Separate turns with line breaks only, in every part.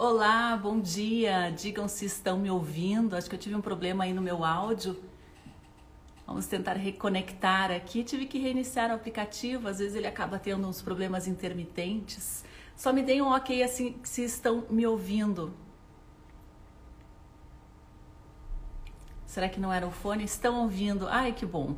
Olá, bom dia. Digam se estão me ouvindo. Acho que eu tive um problema aí no meu áudio. Vamos tentar reconectar aqui. Tive que reiniciar o aplicativo, às vezes ele acaba tendo uns problemas intermitentes. Só me deem um ok assim se estão me ouvindo. Será que não era o fone? Estão ouvindo? Ai, que bom.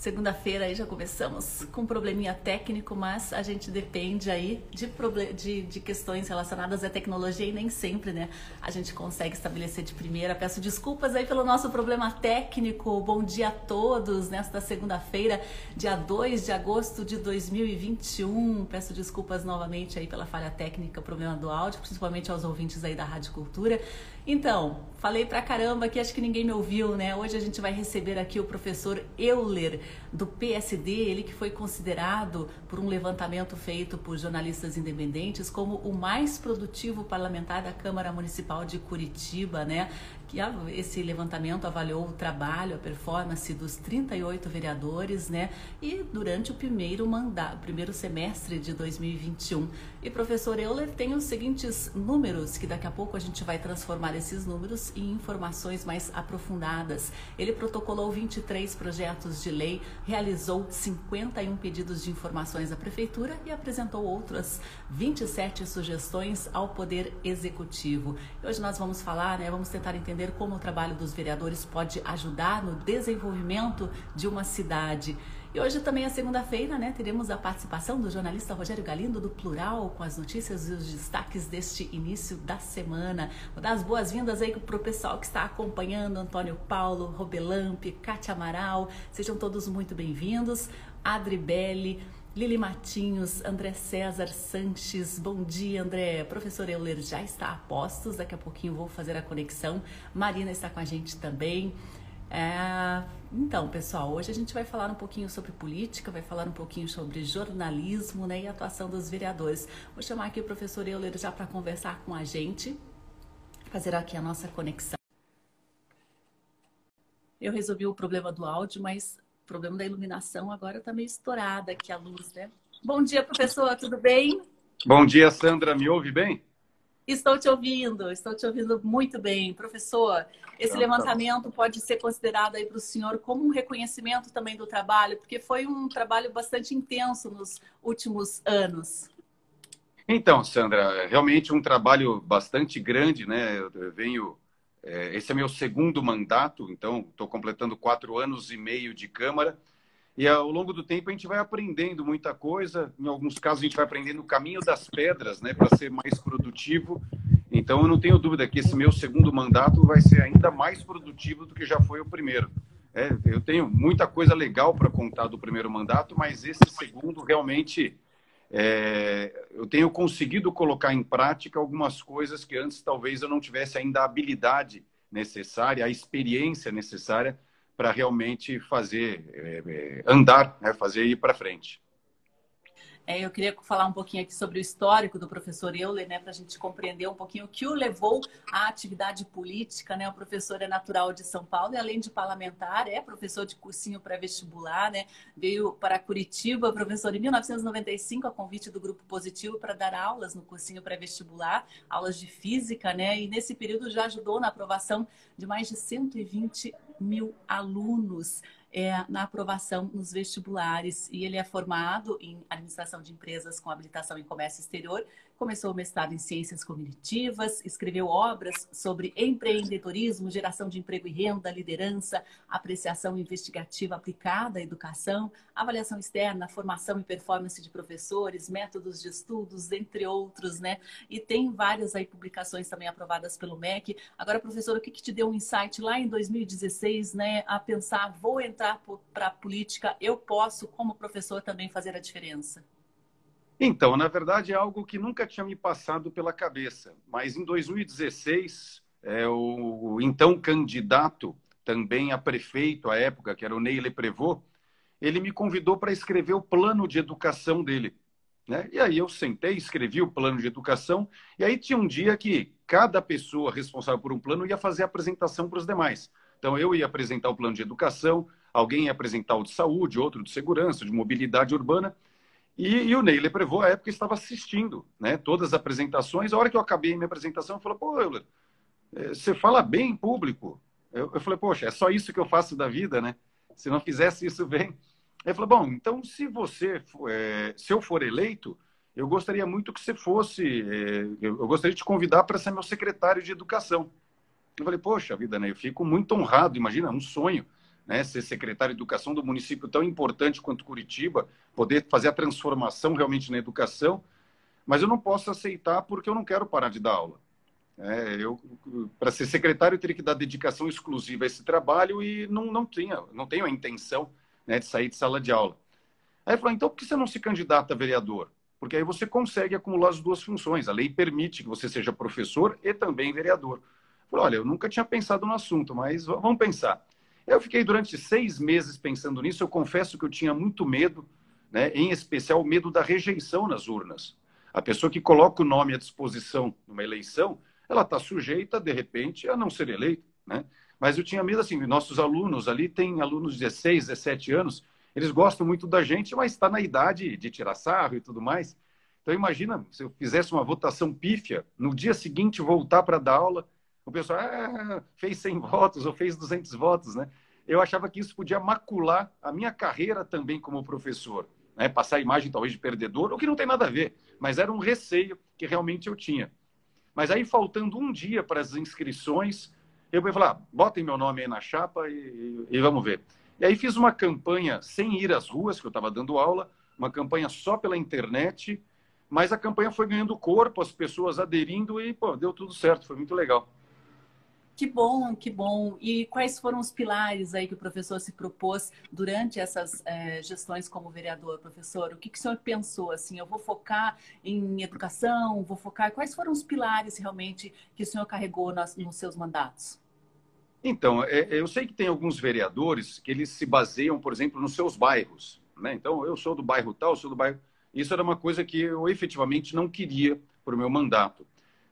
Segunda-feira aí já começamos com um probleminha técnico, mas a gente depende aí de, de, de, questões relacionadas à tecnologia e nem sempre, né? A gente consegue estabelecer de primeira. Peço desculpas aí pelo nosso problema técnico. Bom dia a todos nesta segunda-feira, dia 2 de agosto de 2021. Peço desculpas novamente aí pela falha técnica, problema do áudio, principalmente aos ouvintes aí da Rádio Cultura. Então, falei pra caramba que acho que ninguém me ouviu, né? Hoje a gente vai receber aqui o professor Euler, do PSD, ele que foi considerado por um levantamento feito por jornalistas independentes como o mais produtivo parlamentar da Câmara Municipal de Curitiba, né? Que esse levantamento avaliou o trabalho, a performance dos 38 vereadores, né? E durante o primeiro mandato, primeiro semestre de 2021. E professor Euler tem os seguintes números, que daqui a pouco a gente vai transformar esses números em informações mais aprofundadas. Ele protocolou 23 projetos de lei, realizou 51 pedidos de informações à prefeitura e apresentou outras 27 sugestões ao Poder Executivo. E hoje nós vamos falar, né? Vamos tentar entender entender como o trabalho dos vereadores pode ajudar no desenvolvimento de uma cidade. E hoje também é segunda-feira, né? Teremos a participação do jornalista Rogério Galindo do Plural com as notícias e os destaques deste início da semana. Vou dar as boas-vindas aí para o pessoal que está acompanhando, Antônio Paulo, Robelamp, Cátia Amaral. Sejam todos muito bem-vindos. Adri Belli, Lili Matinhos, André César Sanches, bom dia André. Professor Euler já está a postos, daqui a pouquinho vou fazer a conexão. Marina está com a gente também. É... Então, pessoal, hoje a gente vai falar um pouquinho sobre política, vai falar um pouquinho sobre jornalismo né, e atuação dos vereadores. Vou chamar aqui o professor Euler já para conversar com a gente, fazer aqui a nossa conexão. Eu resolvi o problema do áudio, mas problema da iluminação agora está meio estourada aqui a luz, né? Bom dia, professor, tudo bem?
Bom dia, Sandra. Me ouve bem?
Estou te ouvindo, estou te ouvindo muito bem. Professor, esse então, levantamento tá pode ser considerado aí para o senhor como um reconhecimento também do trabalho, porque foi um trabalho bastante intenso nos últimos anos.
Então, Sandra, realmente um trabalho bastante grande, né? Eu venho esse é meu segundo mandato, então estou completando quatro anos e meio de Câmara. E ao longo do tempo a gente vai aprendendo muita coisa. Em alguns casos a gente vai aprendendo o caminho das pedras, né, para ser mais produtivo. Então eu não tenho dúvida que esse meu segundo mandato vai ser ainda mais produtivo do que já foi o primeiro. É, eu tenho muita coisa legal para contar do primeiro mandato, mas esse segundo realmente é, eu tenho conseguido colocar em prática algumas coisas que antes talvez eu não tivesse ainda a habilidade necessária, a experiência necessária para realmente fazer é, andar, né, fazer ir para frente.
É, eu queria falar um pouquinho aqui sobre o histórico do professor Euler, né, para a gente compreender um pouquinho o que o levou à atividade política. Né? O professor é natural de São Paulo e, além de parlamentar, é professor de cursinho pré-vestibular. Né? Veio para Curitiba, professor, em 1995, a convite do Grupo Positivo, para dar aulas no cursinho pré-vestibular, aulas de física, né? e nesse período já ajudou na aprovação de mais de 120 mil alunos é, na aprovação nos vestibulares. E ele é formado em administração de empresas com habilitação em comércio exterior Começou o mestrado em Ciências Cognitivas, escreveu obras sobre empreendedorismo, geração de emprego e renda, liderança, apreciação investigativa aplicada à educação, avaliação externa, formação e performance de professores, métodos de estudos, entre outros, né? E tem várias aí publicações também aprovadas pelo MEC. Agora, professor, o que, que te deu um insight lá em 2016, né? A pensar, vou entrar para a política, eu posso, como professor, também fazer a diferença?
Então, na verdade, é algo que nunca tinha me passado pela cabeça. Mas em 2016, é, o, então candidato, também a prefeito à época, que era o Ney Leprevot, ele me convidou para escrever o plano de educação dele. Né? E aí eu sentei, escrevi o plano de educação, e aí tinha um dia que cada pessoa responsável por um plano ia fazer a apresentação para os demais. Então eu ia apresentar o plano de educação, alguém ia apresentar o de saúde, outro de segurança, de mobilidade urbana, E, e o Ney Leprevô, à época, estava assistindo né, todas as apresentações. A hora que eu acabei minha apresentação, ele falou, pô, Euler, eh, você fala bem em público. Eu, eu falei, poxa, é só isso que eu faço da vida, né? Se não fizesse isso bem. Ele falou, bom, então se você, é, se eu for eleito, eu gostaria muito que você fosse, é, eu gostaria de te convidar para ser meu secretário de educação. Eu falei, poxa vida, né? Eu fico muito honrado, imagina, um sonho né, ser secretário de educação do município tão importante quanto Curitiba, poder fazer a transformação realmente na educação, mas eu não posso aceitar porque eu não quero parar de dar aula. É, eu, para ser secretário, eu teria que dar dedicação exclusiva a esse trabalho e não, não, tinha, não tenho a intenção né, de sair de sala de aula. Aí falou, então por que você não se candidata a vereador? Porque aí você consegue acumular as duas funções. A lei permite que você seja professor e também vereador. Eu falei, olha, eu nunca tinha pensado no assunto, mas vamos pensar. Eu fiquei durante seis meses pensando nisso. Eu confesso que eu tinha muito medo, né? em especial o medo da rejeição nas urnas. A pessoa que coloca o nome à disposição numa eleição, ela está sujeita, de repente, a não ser eleita. Né? Mas eu tinha medo, assim, nossos alunos ali, tem alunos de 16, 17 anos, eles gostam muito da gente, mas está na idade de tirar sarro e tudo mais. Então, imagina se eu fizesse uma votação pífia, no dia seguinte voltar para dar aula, o pessoal ah, fez 100 votos ou fez 200 votos, né? Eu achava que isso podia macular a minha carreira também como professor, né? Passar a imagem talvez de perdedor, o que não tem nada a ver, mas era um receio que realmente eu tinha. Mas aí, faltando um dia para as inscrições, eu fui falar, ah, botem meu nome aí na chapa e, e, e vamos ver. E aí fiz uma campanha sem ir às ruas, que eu estava dando aula, uma campanha só pela internet, mas a campanha foi ganhando corpo, as pessoas aderindo e, pô, deu tudo certo, foi muito legal.
Que bom, que bom. E quais foram os pilares aí que o professor se propôs durante essas é, gestões como vereador, professor? O que, que o senhor pensou? Assim, eu vou focar em educação, vou focar. Quais foram os pilares realmente que o senhor carregou nas, nos seus mandatos?
Então, é, eu sei que tem alguns vereadores que eles se baseiam, por exemplo, nos seus bairros. Né? Então, eu sou do bairro tal, sou do bairro. Isso era uma coisa que eu efetivamente não queria para o meu mandato.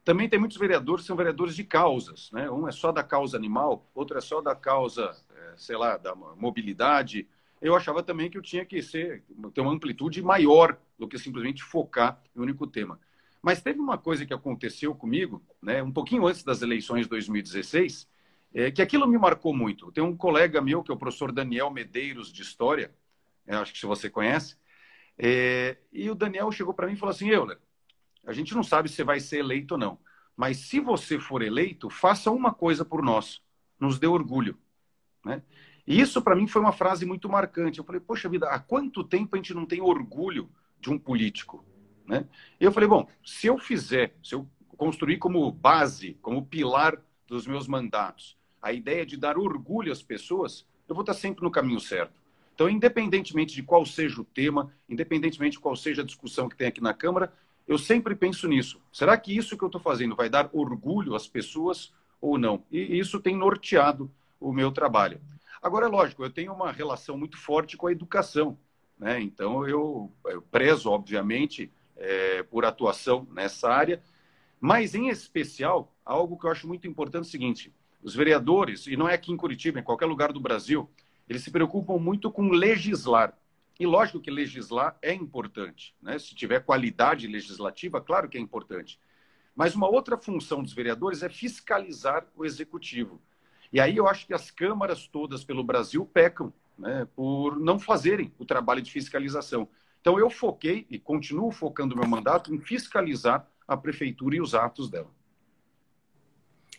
Também tem muitos vereadores que são vereadores de causas, né? Um é só da causa animal, outro é só da causa, é, sei lá, da mobilidade. Eu achava também que eu tinha que ser, ter uma amplitude maior do que simplesmente focar em um único tema. Mas teve uma coisa que aconteceu comigo, né, um pouquinho antes das eleições de 2016, é, que aquilo me marcou muito. Tem um colega meu, que é o professor Daniel Medeiros, de História, é, acho que se você conhece, é, e o Daniel chegou para mim e falou assim, Euler, a gente não sabe se vai ser eleito ou não. Mas se você for eleito, faça uma coisa por nós. Nos dê orgulho. Né? E isso, para mim, foi uma frase muito marcante. Eu falei, poxa vida, há quanto tempo a gente não tem orgulho de um político? Né? E eu falei, bom, se eu fizer, se eu construir como base, como pilar dos meus mandatos, a ideia de dar orgulho às pessoas, eu vou estar sempre no caminho certo. Então, independentemente de qual seja o tema, independentemente de qual seja a discussão que tem aqui na Câmara, eu sempre penso nisso. Será que isso que eu estou fazendo vai dar orgulho às pessoas ou não? E isso tem norteado o meu trabalho. Agora, é lógico, eu tenho uma relação muito forte com a educação. Né? Então, eu, eu prezo, obviamente, é, por atuação nessa área, mas, em especial, algo que eu acho muito importante é o seguinte: os vereadores, e não é aqui em Curitiba, em qualquer lugar do Brasil, eles se preocupam muito com legislar. E lógico que legislar é importante. Né? Se tiver qualidade legislativa, claro que é importante. Mas uma outra função dos vereadores é fiscalizar o executivo. E aí eu acho que as câmaras todas pelo Brasil pecam né, por não fazerem o trabalho de fiscalização. Então eu foquei e continuo focando meu mandato em fiscalizar a prefeitura e os atos dela.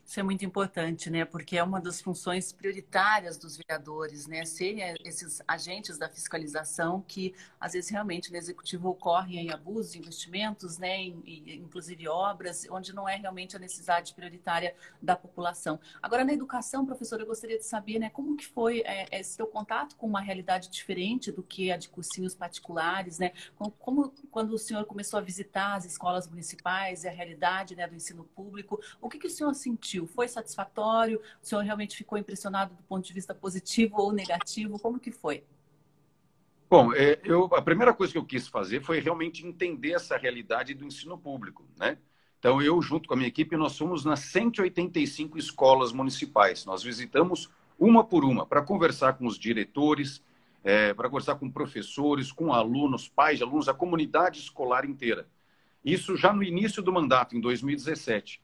Isso é muito importante, né? Porque é uma das funções prioritárias dos vereadores, né? Serem eh, esses agentes da fiscalização que, às vezes, realmente no executivo ocorrem em abusos investimentos, né? Inclusive obras, onde não é realmente a necessidade prioritária da população. Agora, na educação, professor, eu gostaria de saber, né? Como que foi é, esse seu contato com uma realidade diferente do que a de cursinhos particulares, né? Como, como quando o senhor começou a visitar as escolas municipais e a realidade né, do ensino público, o que, que o senhor sentiu? Foi satisfatório? O senhor realmente ficou impressionado do ponto de vista positivo ou negativo? Como que foi?
Bom, é, eu, a primeira coisa que eu quis fazer foi realmente entender essa realidade do ensino público, né? Então, eu, junto com a minha equipe, nós fomos nas 185 escolas municipais. Nós visitamos uma por uma para conversar com os diretores, é, para conversar com professores, com alunos, pais de alunos, a comunidade escolar inteira. Isso já no início do mandato, em 2017.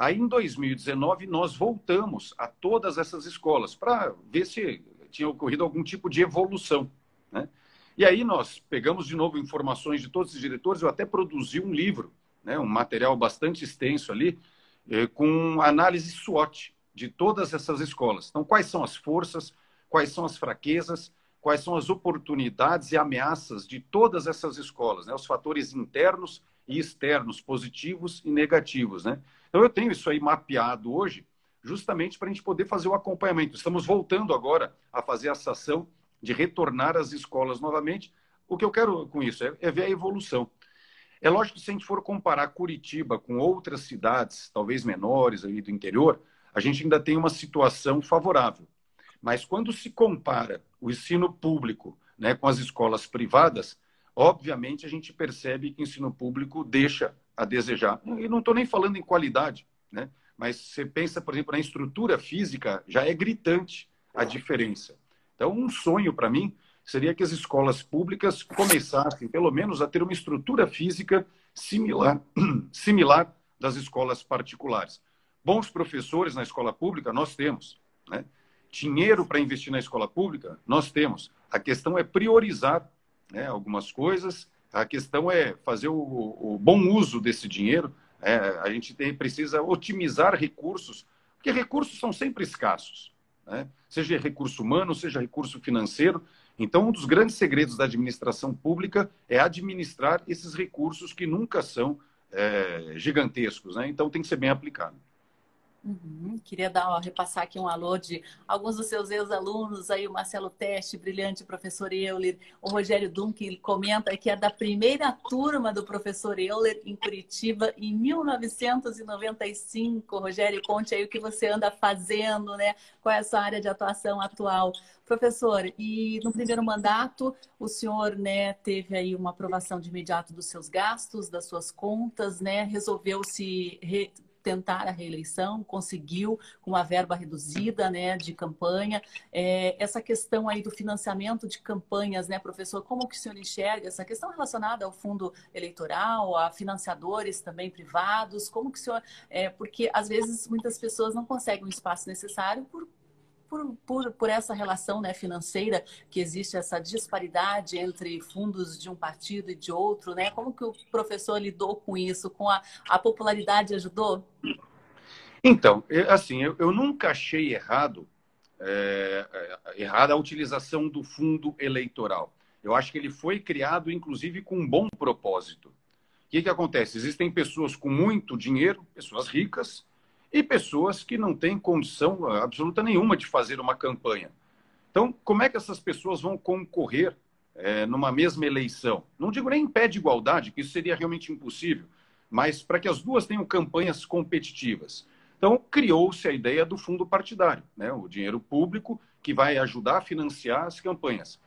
Aí, em 2019, nós voltamos a todas essas escolas para ver se tinha ocorrido algum tipo de evolução. Né? E aí nós pegamos de novo informações de todos os diretores, eu até produzi um livro, né, um material bastante extenso ali, eh, com análise SWOT de todas essas escolas. Então, quais são as forças, quais são as fraquezas, quais são as oportunidades e ameaças de todas essas escolas, né? os fatores internos e externos, positivos e negativos. Né? Então, eu tenho isso aí mapeado hoje, justamente para a gente poder fazer o acompanhamento. Estamos voltando agora a fazer essa ação de retornar às escolas novamente. O que eu quero com isso é, é ver a evolução. É lógico que se a gente for comparar Curitiba com outras cidades, talvez menores aí do interior, a gente ainda tem uma situação favorável. Mas quando se compara o ensino público né, com as escolas privadas, obviamente a gente percebe que o ensino público deixa a desejar. E não estou nem falando em qualidade, né? mas você pensa, por exemplo, na estrutura física, já é gritante a diferença. Então, um sonho para mim seria que as escolas públicas começassem, pelo menos, a ter uma estrutura física similar, similar das escolas particulares. Bons professores na escola pública, nós temos. Né? Dinheiro para investir na escola pública, nós temos. A questão é priorizar né, algumas coisas, a questão é fazer o, o bom uso desse dinheiro. É, a gente tem, precisa otimizar recursos, porque recursos são sempre escassos né? seja recurso humano, seja recurso financeiro. Então, um dos grandes segredos da administração pública é administrar esses recursos que nunca são é, gigantescos. Né? Então, tem que ser bem aplicado.
Uhum. Queria dar, ó, repassar aqui um alô de alguns dos seus ex-alunos, aí o Marcelo Teste, brilhante professor Euler, o Rogério Dunque comenta que é da primeira turma do professor Euler em Curitiba em 1995. Rogério, conte aí o que você anda fazendo, né? Qual é a sua área de atuação atual? Professor, e no primeiro mandato, o senhor né, teve aí uma aprovação de imediato dos seus gastos, das suas contas, né? Resolveu se re tentar a reeleição, conseguiu com uma verba reduzida né, de campanha. É, essa questão aí do financiamento de campanhas, né, professor, como que o senhor enxerga essa questão relacionada ao fundo eleitoral, a financiadores também privados, como que o senhor... É, porque às vezes muitas pessoas não conseguem o espaço necessário por por, por, por essa relação né, financeira que existe essa disparidade entre fundos de um partido e de outro, né? Como que o professor lidou com isso? Com a, a popularidade ajudou?
Então, assim, eu, eu nunca achei errado é, é, errada a utilização do fundo eleitoral. Eu acho que ele foi criado, inclusive, com um bom propósito. O que, que acontece? Existem pessoas com muito dinheiro, pessoas ricas, e pessoas que não têm condição absoluta nenhuma de fazer uma campanha. Então, como é que essas pessoas vão concorrer é, numa mesma eleição? Não digo nem em pé de igualdade, que isso seria realmente impossível, mas para que as duas tenham campanhas competitivas. Então, criou-se a ideia do fundo partidário, né? o dinheiro público que vai ajudar a financiar as campanhas.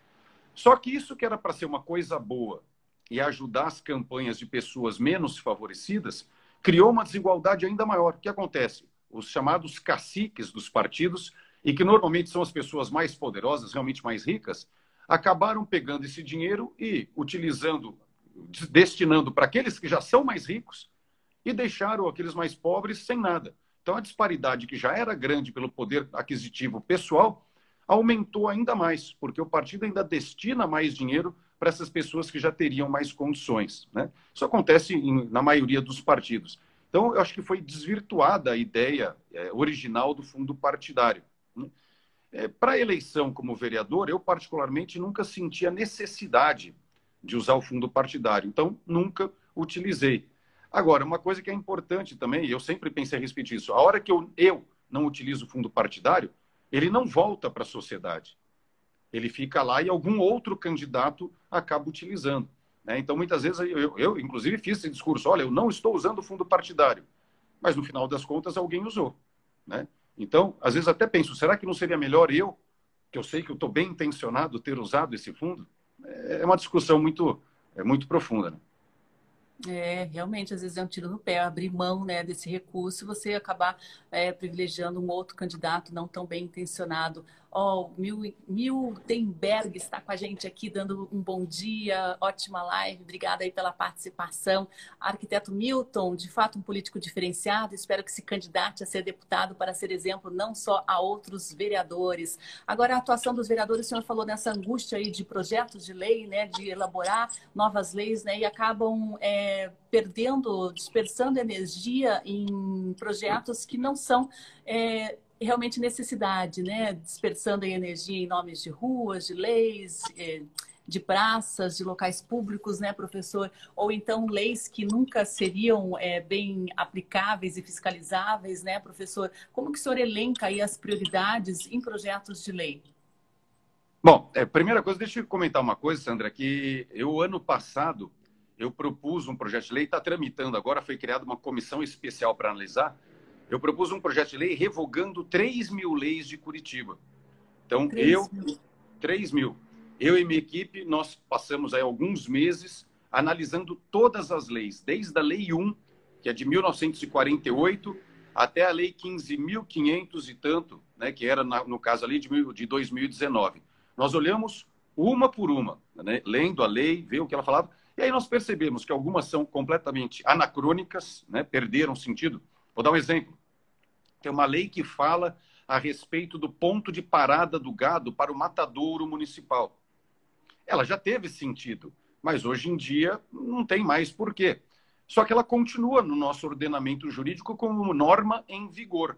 Só que isso que era para ser uma coisa boa e ajudar as campanhas de pessoas menos favorecidas, criou uma desigualdade ainda maior. O que acontece? Os chamados caciques dos partidos, e que normalmente são as pessoas mais poderosas, realmente mais ricas, acabaram pegando esse dinheiro e utilizando, destinando para aqueles que já são mais ricos e deixaram aqueles mais pobres sem nada. Então a disparidade que já era grande pelo poder aquisitivo pessoal aumentou ainda mais, porque o partido ainda destina mais dinheiro para essas pessoas que já teriam mais condições. Né? Isso acontece em, na maioria dos partidos. Então, eu acho que foi desvirtuada a ideia é, original do fundo partidário. Né? É, para a eleição como vereador, eu particularmente nunca senti a necessidade de usar o fundo partidário, então nunca utilizei. Agora, uma coisa que é importante também, e eu sempre pensei a respeito disso, a hora que eu, eu não utilizo o fundo partidário, ele não volta para a sociedade ele fica lá e algum outro candidato acaba utilizando. Né? Então, muitas vezes, eu, eu, inclusive, fiz esse discurso: olha, eu não estou usando o fundo partidário. Mas, no final das contas, alguém usou. Né? Então, às vezes, até penso: será que não seria melhor eu, que eu sei que eu estou bem intencionado, ter usado esse fundo? É uma discussão muito, é muito profunda. Né?
É, realmente, às vezes é um tiro no pé, abrir mão né, desse recurso você acabar é, privilegiando um outro candidato não tão bem intencionado. Ó, oh, Miltenberg está com a gente aqui, dando um bom dia, ótima live, obrigada aí pela participação. Arquiteto Milton, de fato um político diferenciado, espero que se candidate a ser deputado para ser exemplo não só a outros vereadores. Agora, a atuação dos vereadores, o senhor falou nessa angústia aí de projetos de lei, né, de elaborar novas leis, né, e acabam é, perdendo, dispersando energia em projetos que não são é, realmente necessidade, né? Dispersando energia em nomes de ruas, de leis, é, de praças, de locais públicos, né, professor? Ou então leis que nunca seriam é, bem aplicáveis e fiscalizáveis, né, professor? Como que o senhor elenca aí as prioridades em projetos de lei?
Bom, é, primeira coisa, deixa eu comentar uma coisa, Sandra, que eu, ano passado, eu propus um projeto de lei, está tramitando agora, foi criada uma comissão especial para analisar, eu propus um projeto de lei revogando 3 mil leis de Curitiba. Então, 3 eu, mil. 3 mil. Eu e minha equipe, nós passamos aí alguns meses analisando todas as leis, desde a Lei 1, que é de 1948, até a Lei 15.500 e tanto, né, que era, no caso ali, de, de 2019. Nós olhamos uma por uma, né, lendo a lei, ver o que ela falava, e aí nós percebemos que algumas são completamente anacrônicas, né, perderam sentido. Vou dar um exemplo. Tem uma lei que fala a respeito do ponto de parada do gado para o matadouro municipal. Ela já teve sentido, mas hoje em dia não tem mais por quê. Só que ela continua no nosso ordenamento jurídico como norma em vigor.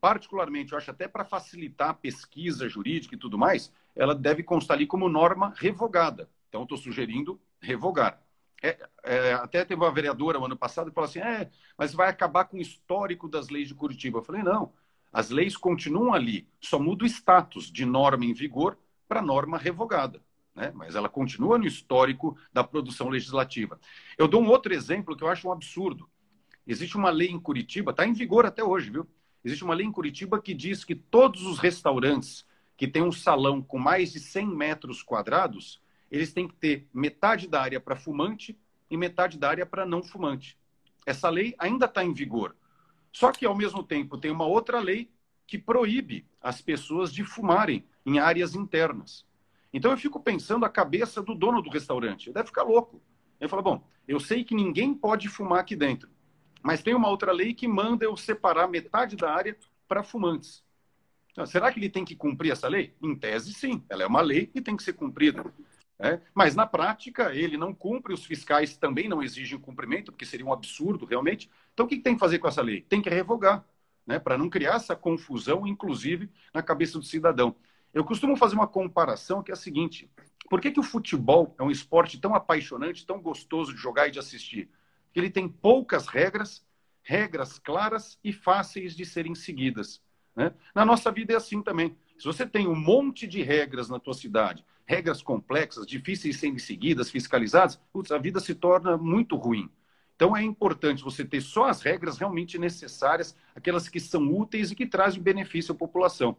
Particularmente, eu acho até para facilitar a pesquisa jurídica e tudo mais, ela deve constar ali como norma revogada. Então, estou sugerindo revogar. É, é, até teve uma vereadora no ano passado que falou assim: é, mas vai acabar com o histórico das leis de Curitiba. Eu falei: não, as leis continuam ali, só muda o status de norma em vigor para norma revogada. Né? Mas ela continua no histórico da produção legislativa. Eu dou um outro exemplo que eu acho um absurdo. Existe uma lei em Curitiba, está em vigor até hoje, viu? Existe uma lei em Curitiba que diz que todos os restaurantes que têm um salão com mais de 100 metros quadrados eles têm que ter metade da área para fumante e metade da área para não fumante. Essa lei ainda está em vigor. Só que, ao mesmo tempo, tem uma outra lei que proíbe as pessoas de fumarem em áreas internas. Então, eu fico pensando a cabeça do dono do restaurante. Ele deve ficar louco. Ele fala: bom, eu sei que ninguém pode fumar aqui dentro, mas tem uma outra lei que manda eu separar metade da área para fumantes. Então, será que ele tem que cumprir essa lei? Em tese, sim. Ela é uma lei e tem que ser cumprida. É, mas na prática ele não cumpre, os fiscais também não exigem cumprimento, porque seria um absurdo realmente. Então o que, que tem que fazer com essa lei? Tem que revogar, né, para não criar essa confusão, inclusive, na cabeça do cidadão. Eu costumo fazer uma comparação que é a seguinte: por que, que o futebol é um esporte tão apaixonante, tão gostoso de jogar e de assistir? Porque ele tem poucas regras, regras claras e fáceis de serem seguidas. Né? Na nossa vida é assim também. Se você tem um monte de regras na tua cidade, regras complexas, difíceis de serem seguidas, fiscalizadas, putz, a vida se torna muito ruim. Então é importante você ter só as regras realmente necessárias, aquelas que são úteis e que trazem benefício à população.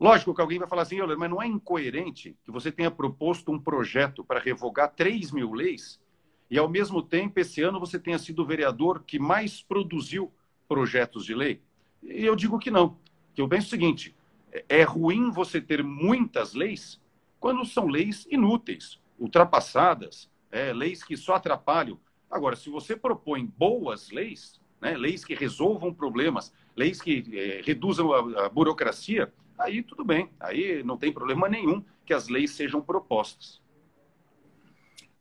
Lógico que alguém vai falar assim, mas não é incoerente que você tenha proposto um projeto para revogar 3 mil leis e, ao mesmo tempo, esse ano você tenha sido o vereador que mais produziu projetos de lei? E eu digo que não. Que eu penso o seguinte: é ruim você ter muitas leis quando são leis inúteis, ultrapassadas, é, leis que só atrapalham. Agora, se você propõe boas leis, né, leis que resolvam problemas, leis que é, reduzam a, a burocracia, aí tudo bem, aí não tem problema nenhum que as leis sejam propostas.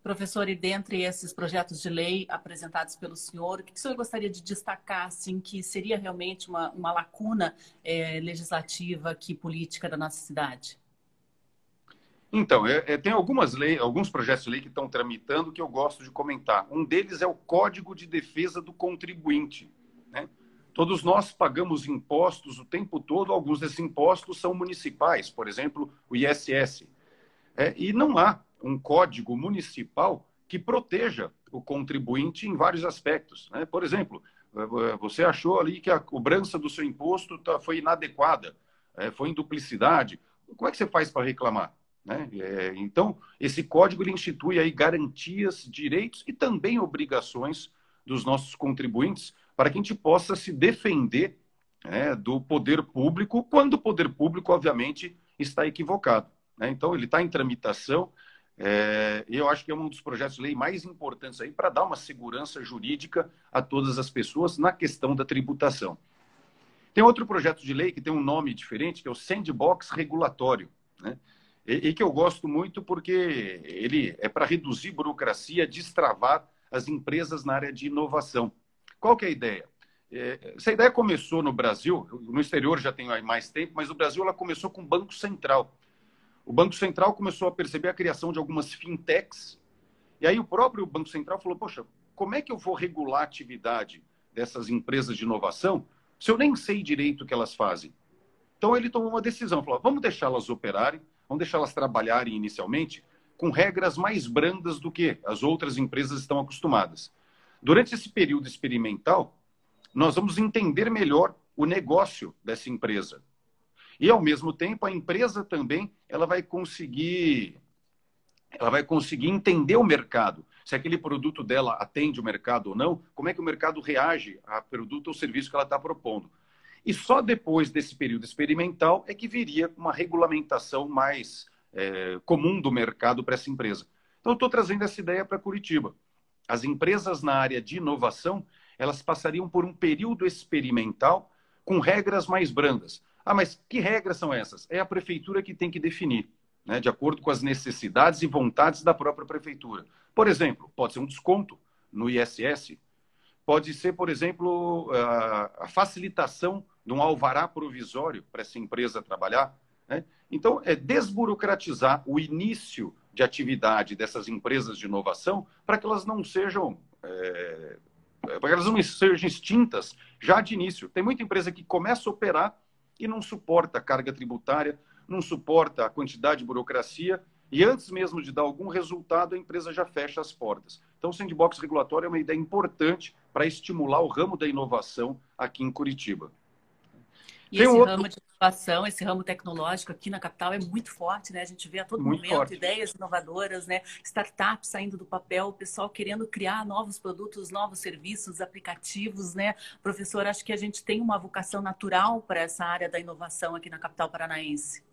Professor, e dentre esses projetos de lei apresentados pelo senhor, o que o senhor gostaria de destacar, assim, que seria realmente uma, uma lacuna é, legislativa que política da nossa cidade?
Então, é, é, tem algumas leis, alguns projetos de lei que estão tramitando que eu gosto de comentar. Um deles é o Código de Defesa do Contribuinte. Né? Todos nós pagamos impostos o tempo todo, alguns desses impostos são municipais, por exemplo, o ISS. É, e não há um código municipal que proteja o contribuinte em vários aspectos. Né? Por exemplo, é, você achou ali que a cobrança do seu imposto tá, foi inadequada, é, foi em duplicidade. Como é que você faz para reclamar? Né? É, então, esse código ele institui aí garantias, direitos e também obrigações dos nossos contribuintes para que a gente possa se defender né, do poder público, quando o poder público, obviamente, está equivocado. Né? Então, ele está em tramitação, é, eu acho que é um dos projetos de lei mais importantes aí para dar uma segurança jurídica a todas as pessoas na questão da tributação. Tem outro projeto de lei que tem um nome diferente, que é o Sandbox Regulatório, né? E, e que eu gosto muito porque ele é para reduzir burocracia, destravar as empresas na área de inovação. Qual que é a ideia? É, essa ideia começou no Brasil, no exterior já tem mais tempo, mas no Brasil ela começou com o Banco Central o Banco Central começou a perceber a criação de algumas fintechs, e aí o próprio Banco Central falou: Poxa, como é que eu vou regular a atividade dessas empresas de inovação se eu nem sei direito o que elas fazem? Então ele tomou uma decisão: falou, vamos deixá-las operarem, vamos deixá-las trabalharem inicialmente com regras mais brandas do que as outras empresas estão acostumadas. Durante esse período experimental, nós vamos entender melhor o negócio dessa empresa. E ao mesmo tempo a empresa também ela vai conseguir ela vai conseguir entender o mercado, se aquele produto dela atende o mercado ou não, como é que o mercado reage a produto ou serviço que ela está propondo. E só depois desse período experimental é que viria uma regulamentação mais é, comum do mercado para essa empresa. Então, estou trazendo essa ideia para Curitiba. As empresas na área de inovação, elas passariam por um período experimental com regras mais brandas. Ah, mas que regras são essas? É a prefeitura que tem que definir, né, de acordo com as necessidades e vontades da própria prefeitura. Por exemplo, pode ser um desconto no ISS, pode ser, por exemplo, a facilitação de um alvará provisório para essa empresa trabalhar. Né? Então, é desburocratizar o início de atividade dessas empresas de inovação para que elas não sejam é, para que elas não sejam extintas já de início. Tem muita empresa que começa a operar e não suporta a carga tributária, não suporta a quantidade de burocracia e antes mesmo de dar algum resultado, a empresa já fecha as portas. Então, o sandbox regulatório é uma ideia importante para estimular o ramo da inovação aqui em Curitiba.
E Tem esse outro... ramo de inovação, esse ramo tecnológico aqui na capital é muito forte, né? A gente vê a todo muito momento forte. ideias inovadoras, né? Startups saindo do papel, o pessoal querendo criar novos produtos, novos serviços, aplicativos, né? Professor, acho que a gente tem uma vocação natural para essa área da inovação aqui na capital paranaense.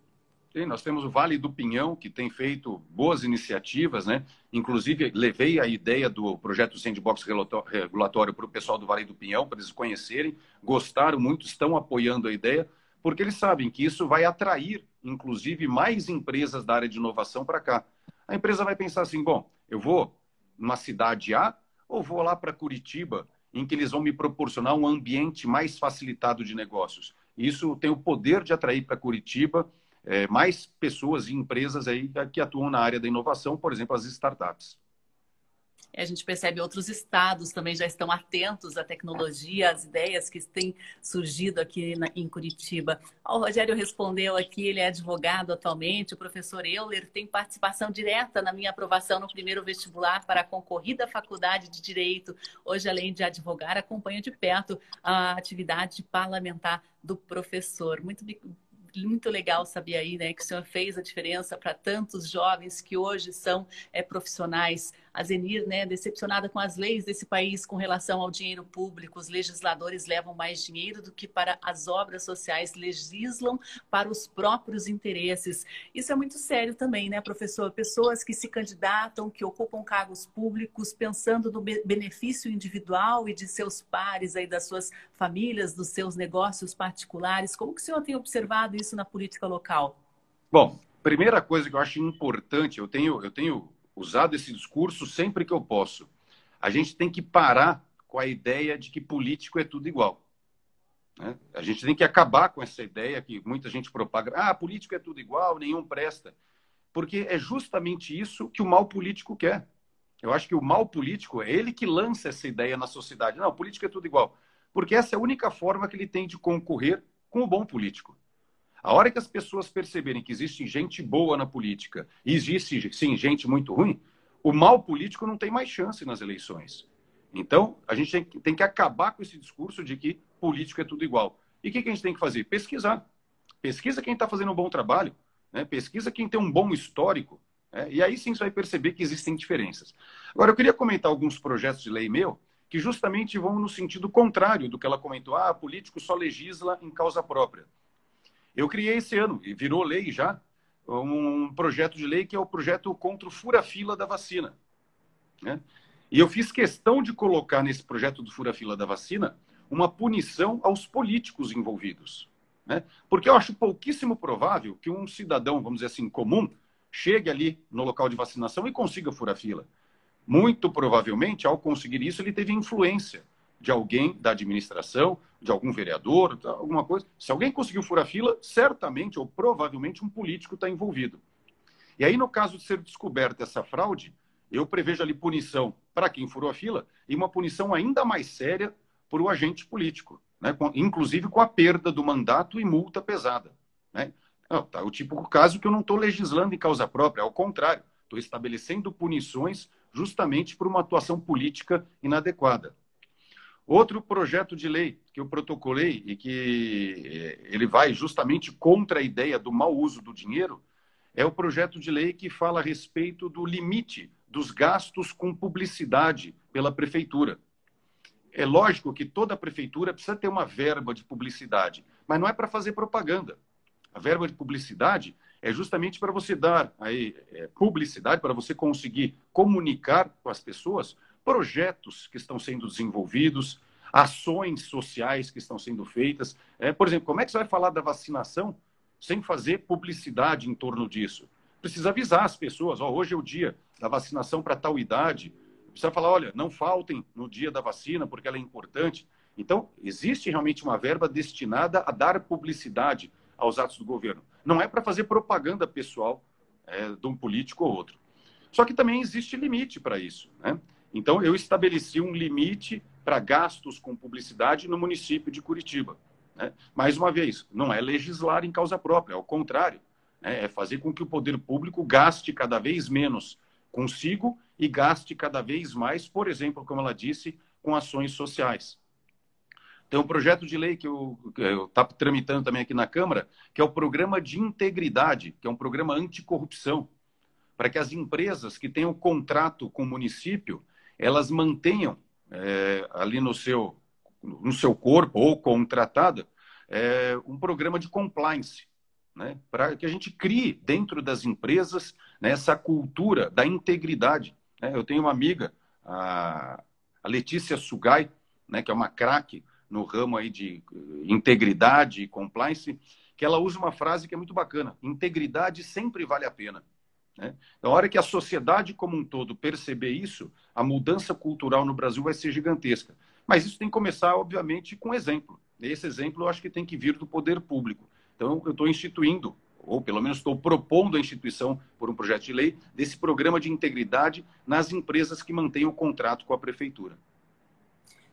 Sim, nós temos o Vale do Pinhão, que tem feito boas iniciativas, né? Inclusive, levei a ideia do projeto Sandbox Regulatório para o pessoal do Vale do Pinhão, para eles conhecerem, gostaram muito, estão apoiando a ideia, porque eles sabem que isso vai atrair, inclusive, mais empresas da área de inovação para cá. A empresa vai pensar assim: bom, eu vou numa cidade A ou vou lá para Curitiba, em que eles vão me proporcionar um ambiente mais facilitado de negócios. Isso tem o poder de atrair para Curitiba é, mais pessoas e empresas aí que atuam na área da inovação, por exemplo, as startups.
A gente percebe outros estados também já estão atentos à tecnologia, às ideias que têm surgido aqui na, em Curitiba. O Rogério respondeu aqui, ele é advogado atualmente. O professor Euler tem participação direta na minha aprovação no primeiro vestibular para a concorrida Faculdade de Direito. Hoje, além de advogar, acompanha de perto a atividade parlamentar do professor. Muito muito legal saber aí, né, que o senhor fez a diferença para tantos jovens que hoje são é, profissionais a Zenir, né, decepcionada com as leis desse país com relação ao dinheiro público. Os legisladores levam mais dinheiro do que para as obras sociais, legislam para os próprios interesses. Isso é muito sério também, né, professor? Pessoas que se candidatam, que ocupam cargos públicos, pensando no benefício individual e de seus pares, aí, das suas famílias, dos seus negócios particulares. Como que o senhor tem observado isso na política local?
Bom, primeira coisa que eu acho importante, eu tenho, eu tenho usado esse discurso sempre que eu posso. A gente tem que parar com a ideia de que político é tudo igual. Né? A gente tem que acabar com essa ideia que muita gente propaga. Ah, político é tudo igual, nenhum presta. Porque é justamente isso que o mal político quer. Eu acho que o mal político é ele que lança essa ideia na sociedade. Não, político é tudo igual. Porque essa é a única forma que ele tem de concorrer com o bom político. A hora que as pessoas perceberem que existe gente boa na política e existe, sim, gente muito ruim, o mal político não tem mais chance nas eleições. Então, a gente tem, que acabar com esse discurso de que político é tudo igual. E o que, que a gente tem que fazer? Pesquisar. Pesquisa quem está fazendo um bom trabalho, né? pesquisa quem tem um bom histórico, né? e aí sim você vai perceber que existem diferenças. Agora, eu queria comentar alguns projetos de lei meu que justamente vão no sentido contrário do que ela comentou. Ah, político só legisla em causa própria. Eu criei esse ano, e virou lei já, um projeto de lei que é o projeto contra o fura-fila da vacina. Né? E eu fiz questão de colocar nesse projeto do fura-fila da vacina uma punição aos políticos envolvidos. Né? Porque eu acho pouquíssimo provável que um cidadão, vamos dizer assim, comum, chegue ali no local de vacinação e consiga furar fila. Muito provavelmente, ao conseguir isso, ele teve influência de alguém da administração, de algum vereador, alguma coisa. Se alguém conseguiu furar fila, certamente ou provavelmente um político está envolvido. E aí, no caso de ser descoberta essa fraude, eu prevejo ali punição para quem furou a fila e uma punição ainda mais séria para o agente político, né? inclusive com a perda do mandato e multa pesada. Né? Não, tá, o típico caso que eu não estou legislando em causa própria, ao contrário, estou estabelecendo punições justamente por uma atuação política inadequada. Outro projeto de lei que eu protocolei e que eh, ele vai justamente contra a ideia do mau uso do dinheiro é o projeto de lei que fala a respeito do limite dos gastos com publicidade pela prefeitura. É lógico que toda prefeitura precisa ter uma verba de publicidade, mas não é para fazer propaganda. A verba de publicidade é justamente para você dar aí, é, publicidade, para você conseguir comunicar com as pessoas projetos que estão sendo desenvolvidos, ações sociais que estão sendo feitas. É, por exemplo, como é que você vai falar da vacinação sem fazer publicidade em torno disso? Precisa avisar as pessoas: ó, hoje é o dia da vacinação para tal idade. Precisa falar: olha, não faltem no dia da vacina, porque ela é importante. Então, existe realmente uma verba destinada a dar publicidade aos atos do governo. Não é para fazer propaganda pessoal é, de um político ou outro. Só que também existe limite para isso. Né? Então, eu estabeleci um limite para gastos com publicidade no município de Curitiba. Né? Mais uma vez, não é legislar em causa própria, ao contrário, né? é fazer com que o poder público gaste cada vez menos consigo e gaste cada vez mais, por exemplo, como ela disse, com ações sociais. Tem um projeto de lei que eu está tramitando também aqui na Câmara, que é o Programa de Integridade, que é um programa anticorrupção, para que as empresas que tenham contrato com o município, elas mantenham é, ali no seu, no seu corpo ou contratada é, um programa de compliance, né, para que a gente crie dentro das empresas né, essa cultura da integridade. Né? Eu tenho uma amiga, a, a Letícia Sugai, né, que é uma craque no ramo aí de integridade e compliance, que ela usa uma frase que é muito bacana: integridade sempre vale a pena. Né? Na hora que a sociedade como um todo perceber isso, a mudança cultural no Brasil vai ser gigantesca. Mas isso tem que começar, obviamente, com exemplo. Esse exemplo eu acho que tem que vir do poder público. Então, eu estou instituindo, ou pelo menos estou propondo a instituição, por um projeto de lei, desse programa de integridade nas empresas que mantêm o contrato com a prefeitura.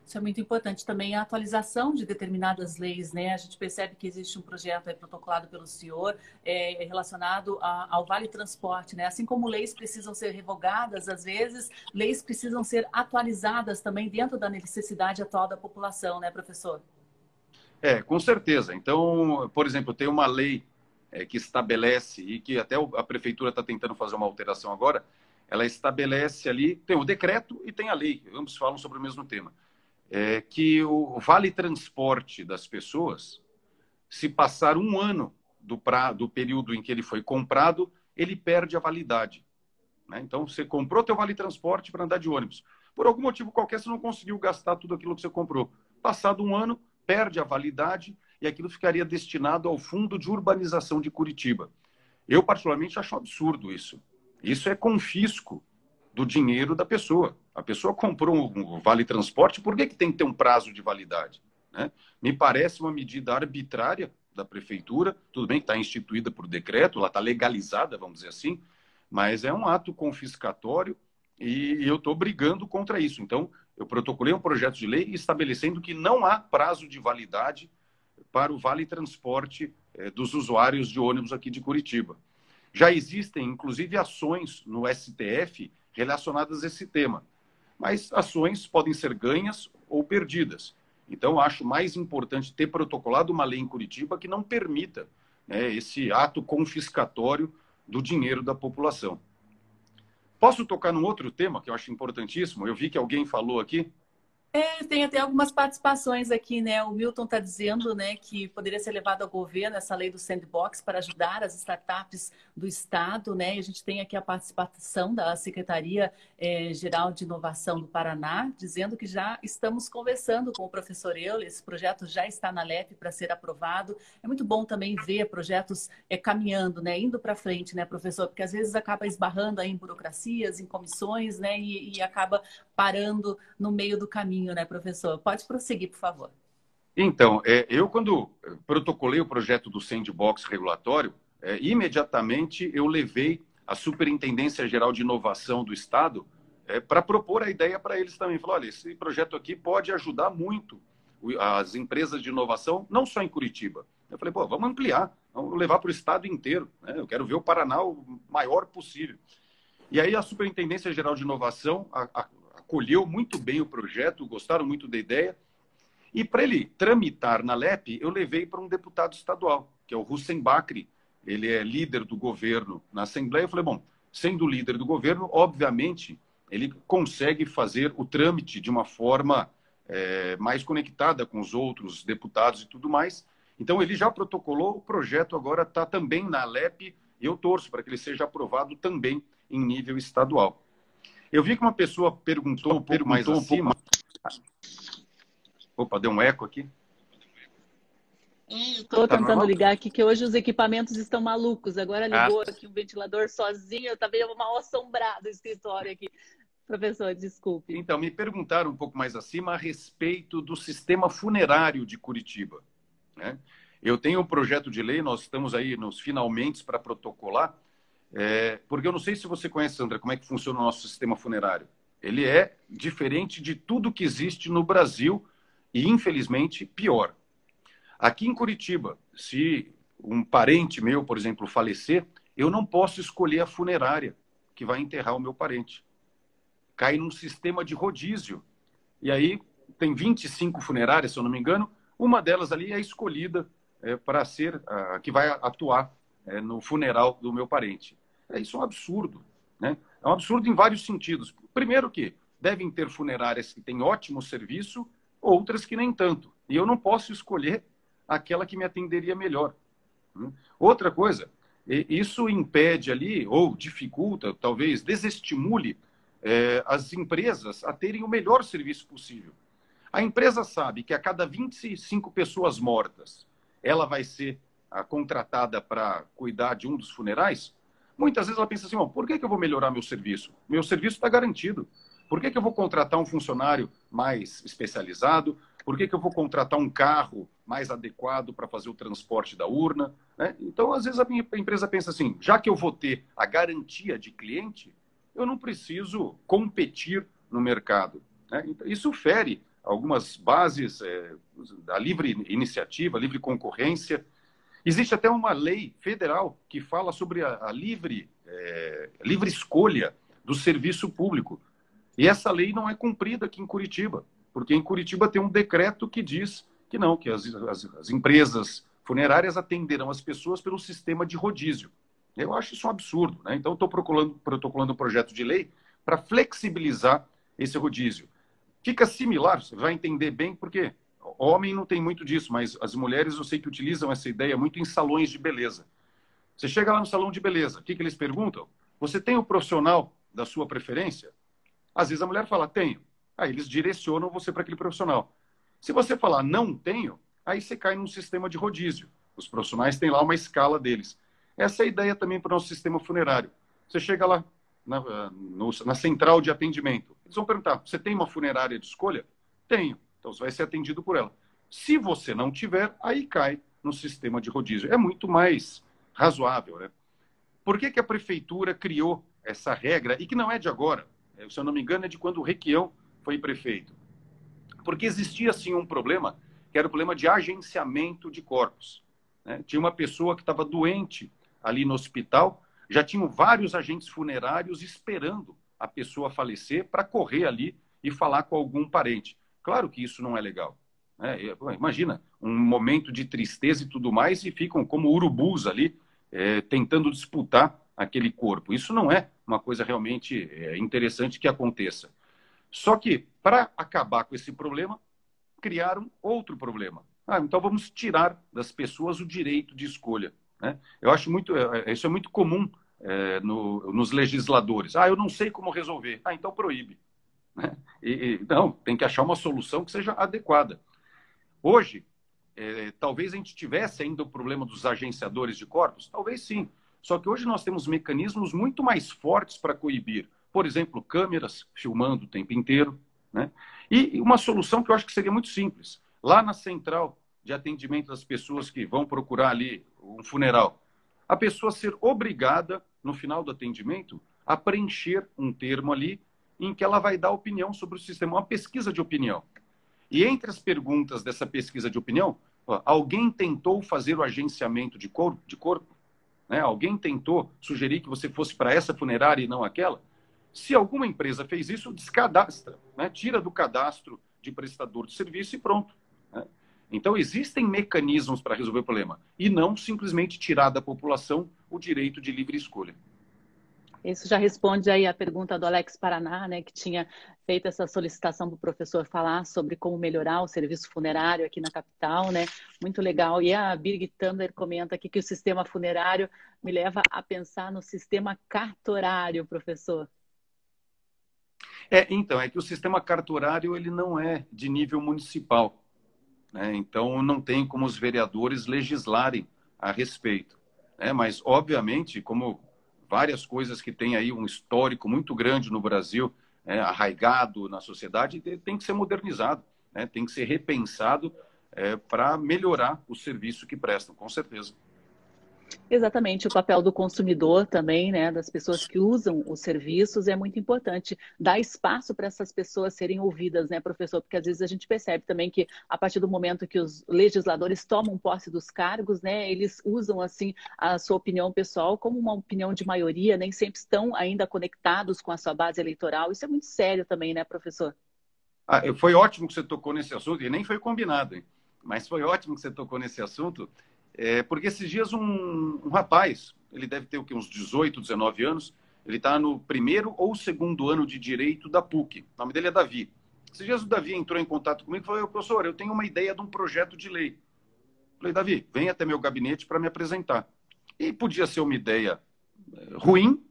Isso é muito importante também a atualização de determinadas leis, né? A gente percebe que existe um projeto protocolado pelo senhor é, relacionado a, ao Vale Transporte, né? Assim como leis precisam ser revogadas, às vezes, leis precisam ser atualizadas também dentro da necessidade atual da população, né, professor?
É, com certeza. Então, por exemplo, tem uma lei é, que estabelece, e que até a prefeitura está tentando fazer uma alteração agora, ela estabelece ali, tem o decreto e tem a lei, ambos falam sobre o mesmo tema é que o vale transporte das pessoas, se passar um ano do, pra, do período em que ele foi comprado, ele perde a validade. Né? Então, você comprou teu vale transporte para andar de ônibus. Por algum motivo qualquer, você não conseguiu gastar tudo aquilo que você comprou. Passado um ano, perde a validade e aquilo ficaria destinado ao Fundo de Urbanização de Curitiba. Eu, particularmente, acho um absurdo isso. Isso é confisco do dinheiro da pessoa. A pessoa comprou um vale transporte, por que, que tem que ter um prazo de validade? Né? Me parece uma medida arbitrária da prefeitura, tudo bem que está instituída por decreto, ela está legalizada, vamos dizer assim, mas é um ato confiscatório e eu estou brigando contra isso. Então, eu protocolei um projeto de lei estabelecendo que não há prazo de validade para o vale transporte eh, dos usuários de ônibus aqui de Curitiba. Já existem, inclusive, ações no STF relacionadas a esse tema. Mas ações podem ser ganhas ou perdidas. Então, acho mais importante ter protocolado uma lei em Curitiba que não permita né, esse ato confiscatório do dinheiro da população. Posso tocar num outro tema que eu acho importantíssimo? Eu vi que alguém falou aqui
É, tem até algumas participações aqui, né? O Milton está dizendo né, que poderia ser levado ao governo essa lei do sandbox para ajudar as startups do Estado, né? E a gente tem aqui a participação da Secretaria é, Geral de Inovação do Paraná, dizendo que já estamos conversando com o professor Euler, esse projeto já está na LEP para ser aprovado. É muito bom também ver projetos é, caminhando, né? Indo para frente, né, professor? Porque às vezes acaba esbarrando aí em burocracias, em comissões, né? E, e acaba parando no meio do caminho, né, professor? Pode prosseguir, por favor.
Então, é, eu quando protocolei o projeto do sandbox regulatório, é, imediatamente eu levei a Superintendência Geral de Inovação do Estado é, para propor a ideia para eles também. Falou, olha, esse projeto aqui pode ajudar muito as empresas de inovação, não só em Curitiba. Eu falei, pô, vamos ampliar, vamos levar para o estado inteiro. Né? Eu quero ver o Paraná o maior possível. E aí a Superintendência Geral de Inovação a, a, acolheu muito bem o projeto, gostaram muito da ideia. E para ele tramitar na LEP, eu levei para um deputado estadual, que é o Hussein Bakri. Ele é líder do governo na Assembleia. Eu falei, bom, sendo líder do governo, obviamente, ele consegue fazer o trâmite de uma forma é, mais conectada com os outros deputados e tudo mais. Então, ele já protocolou, o projeto agora está também na LEP, e eu torço para que ele seja aprovado também em nível estadual. Eu vi que uma pessoa perguntou um pouco perguntou mais um acima. Pouco... Opa, deu um eco aqui.
Estou tá tentando normal? ligar aqui, que hoje os equipamentos estão malucos. Agora ligou ah. aqui o ventilador sozinho. Eu estava mal assombrado o escritório aqui. Professor, desculpe.
Então, me perguntaram um pouco mais acima a respeito do sistema funerário de Curitiba. Né? Eu tenho um projeto de lei, nós estamos aí nos finalmente para protocolar, é, porque eu não sei se você conhece, Sandra, como é que funciona o nosso sistema funerário. Ele é diferente de tudo que existe no Brasil e, infelizmente, pior. Aqui em Curitiba, se um parente meu, por exemplo, falecer, eu não posso escolher a funerária que vai enterrar o meu parente. Cai num sistema de rodízio. E aí tem 25 funerárias, se eu não me engano, uma delas ali é escolhida é, para ser a que vai atuar é, no funeral do meu parente. É, isso é um absurdo. Né? É um absurdo em vários sentidos. Primeiro que devem ter funerárias que têm ótimo serviço, outras que nem tanto. E eu não posso escolher aquela que me atenderia melhor. Né? Outra coisa, isso impede ali, ou dificulta, talvez desestimule é, as empresas a terem o melhor serviço possível. A empresa sabe que a cada 25 pessoas mortas, ela vai ser contratada para cuidar de um dos funerais, Muitas vezes ela pensa assim, oh, por que, que eu vou melhorar meu serviço? Meu serviço está garantido. Por que, que eu vou contratar um funcionário mais especializado? Por que, que eu vou contratar um carro mais adequado para fazer o transporte da urna? Né? Então, às vezes, a minha empresa pensa assim: já que eu vou ter a garantia de cliente, eu não preciso competir no mercado. Né? Então, isso fere algumas bases é, da livre iniciativa, livre concorrência, Existe até uma lei federal que fala sobre a, a livre, é, livre escolha do serviço público. E essa lei não é cumprida aqui em Curitiba, porque em Curitiba tem um decreto que diz que não, que as, as, as empresas funerárias atenderão as pessoas pelo sistema de rodízio. Eu acho isso um absurdo. Né? Então, estou protocolando um projeto de lei para flexibilizar esse rodízio. Fica similar, você vai entender bem, porque Homem não tem muito disso, mas as mulheres eu sei que utilizam essa ideia muito em salões de beleza. Você chega lá no salão de beleza, o que, que eles perguntam? Você tem o profissional da sua preferência? Às vezes a mulher fala, tenho. Aí eles direcionam você para aquele profissional. Se você falar, não tenho, aí você cai num sistema de rodízio. Os profissionais têm lá uma escala deles. Essa é a ideia também para o nosso sistema funerário. Você chega lá na, no, na central de atendimento. Eles vão perguntar: você tem uma funerária de escolha? Tenho. Então você vai ser atendido por ela. Se você não tiver, aí cai no sistema de rodízio. É muito mais razoável, né? Por que, que a prefeitura criou essa regra e que não é de agora? É, se eu não me engano, é de quando o Requião foi prefeito. Porque existia, sim, um problema, que era o problema de agenciamento de corpos. Né? Tinha uma pessoa que estava doente ali no hospital, já tinham vários agentes funerários esperando a pessoa falecer para correr ali e falar com algum parente. Claro que isso não é legal. Né? Imagina, um momento de tristeza e tudo mais, e ficam como urubus ali, é, tentando disputar aquele corpo. Isso não é uma coisa realmente é, interessante que aconteça. Só que Para acabar com esse problema, criaram outro problema. Ah, então vamos tirar das pessoas o direito de escolha. Né? Eu acho muito, é, isso é muito comum é, no, nos legisladores. Ah, eu não sei como resolver. Ah, então proíbe. Né? E, tem que achar uma solução que seja adequada. Hoje, é, talvez a gente tivesse ainda o problema dos agenciadores de corpos, talvez sim. Só que hoje nós temos mecanismos muito mais fortes para coibir. Por exemplo, câmeras filmando o tempo inteiro. Né? E uma solução que eu acho que seria muito simples. Lá na central de atendimento das pessoas que vão procurar ali um funeral, a pessoa ser obrigada, no final do atendimento, a preencher um termo ali em que ela vai dar opinião sobre o sistema, uma pesquisa de opinião. E entre as perguntas dessa pesquisa de opinião, alguém tentou fazer o agenciamento de corpo? De corpo? Né? Alguém tentou sugerir que você fosse para essa funerária e não aquela? Se alguma empresa fez isso, descadastra, né? tira do cadastro de prestador de serviço e pronto. Né? Então, existem mecanismos para resolver o problema e não simplesmente tirar da população o direito de livre escolha.
Isso já responde aí a pergunta do Alex Paraná, né, que tinha feito essa solicitação para o professor falar sobre como melhorar o serviço funerário aqui na capital, né? Muito legal. E a Birgit Thunder comenta aqui que o sistema funerário me leva a pensar no sistema cartorário, professor.
É, então, é que o sistema cartorário ele não é de nível municipal. Né? Então, não tem como os vereadores legislarem a respeito. Né? Mas, obviamente, como várias coisas que têm aí um histórico muito grande no Brasil, é, arraigado na sociedade, tem que ser modernizado, né? tem que ser repensado é, para melhorar o serviço que prestam, com certeza.
Exatamente, o papel do consumidor também, né, das pessoas que usam os serviços é muito importante. Dar espaço para essas pessoas serem ouvidas, né, professor? Porque às vezes a gente percebe também que a partir do momento que os legisladores tomam posse dos cargos, né, eles usam assim a sua opinião pessoal como uma opinião de maioria, nem sempre estão ainda conectados com a sua base eleitoral. Isso é muito sério também, né, professor?
Ah, foi ótimo que você tocou nesse assunto e nem foi combinado, hein? mas foi ótimo que você tocou nesse assunto é, porque esses dias um, um, rapaz, ele deve ter o uns 18, 19 anos, ele está no primeiro ou segundo ano de Direito da PUC. O nome dele é Davi. Esses dias o Davi entrou em contato comigo e falou, professor, eu tenho uma ideia de um projeto de lei. falei, Davi, vem até meu gabinete para me apresentar. E podia ser uma ideia é, ruim,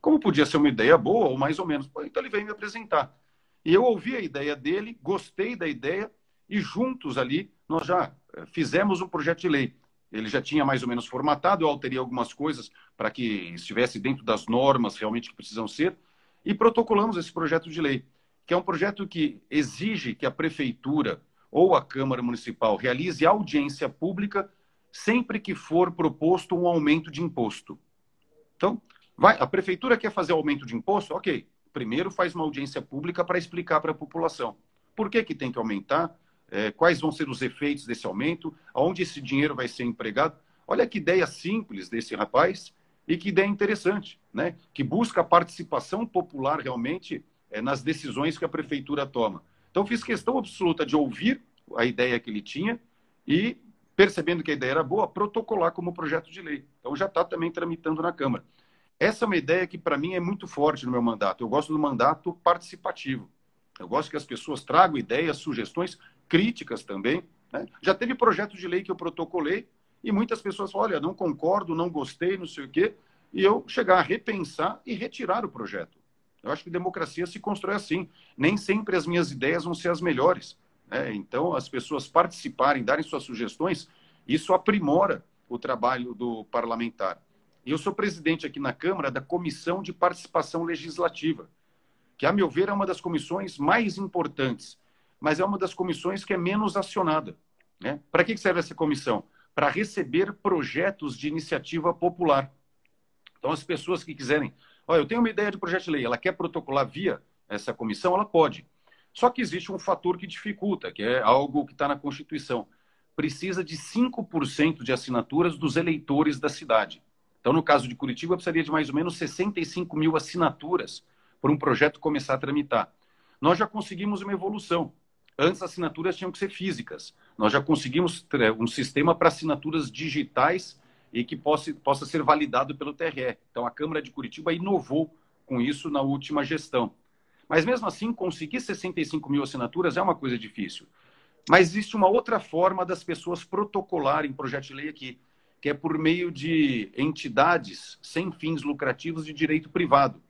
como podia ser uma ideia boa ou mais ou menos. Então ele veio me apresentar. E eu ouvi a ideia dele, gostei da ideia e juntos ali nós já é, fizemos um projeto de lei ele já tinha mais ou menos formatado, eu alterei algumas coisas para que estivesse dentro das normas realmente que precisam ser, e protocolamos esse projeto de lei, que é um projeto que exige que a prefeitura ou a Câmara Municipal realize audiência pública sempre que for proposto um aumento de imposto. Então, vai, a prefeitura quer fazer aumento de imposto? Ok, primeiro faz uma audiência pública para explicar para a população por que, que tem que aumentar, é, quais vão ser os efeitos desse aumento, aonde esse dinheiro vai ser empregado. Olha que ideia simples desse rapaz e que ideia interessante, né? que busca a participação popular realmente é, nas decisões que a prefeitura toma. Então, fiz questão absoluta de ouvir a ideia que ele tinha e, percebendo que a ideia era boa, protocolar como projeto de lei. Então, já está também tramitando na Câmara. Essa é uma ideia que, para mim, é muito forte no meu mandato. Eu gosto do mandato participativo. Eu gosto que as pessoas tragam ideias, sugestões, críticas também. Né? Já teve projeto de lei que eu protocolei e muitas pessoas falam, olha, não concordo, não gostei, não sei o quê, e eu chegar a repensar e retirar o projeto. Eu acho que democracia se constrói assim. Nem sempre as minhas ideias vão ser as melhores. Né? Então, as pessoas participarem, darem suas sugestões, isso aprimora o trabalho do parlamentar. E eu sou presidente aqui na Câmara da Comissão de Participação Legislativa, que, a meu ver, é uma das comissões mais importantes mas é uma das comissões que é menos acionada. Né? Para que serve essa comissão? Para receber projetos de iniciativa popular. Então, as pessoas que quiserem, olha, eu tenho uma ideia de projeto de lei, ela quer protocolar via essa comissão, ela pode. Só que existe um fator que dificulta, que é algo que está na Constituição. Precisa de 5% de assinaturas dos eleitores da cidade. Então, no caso de Curitiba, precisaria de mais ou menos 65 mil assinaturas para um projeto começar a tramitar. Nós já conseguimos uma evolução. Antes, as assinaturas tinham que ser físicas. Nós já conseguimos um sistema para assinaturas digitais e que possa, possa ser validado pelo TRE. Então, a Câmara de Curitiba inovou com isso na última gestão. Mas mesmo assim, conseguir 65 mil assinaturas é uma coisa difícil. Mas existe uma outra forma das pessoas protocolarem projeto de lei aqui, que é por meio de entidades sem fins lucrativos de direito privado.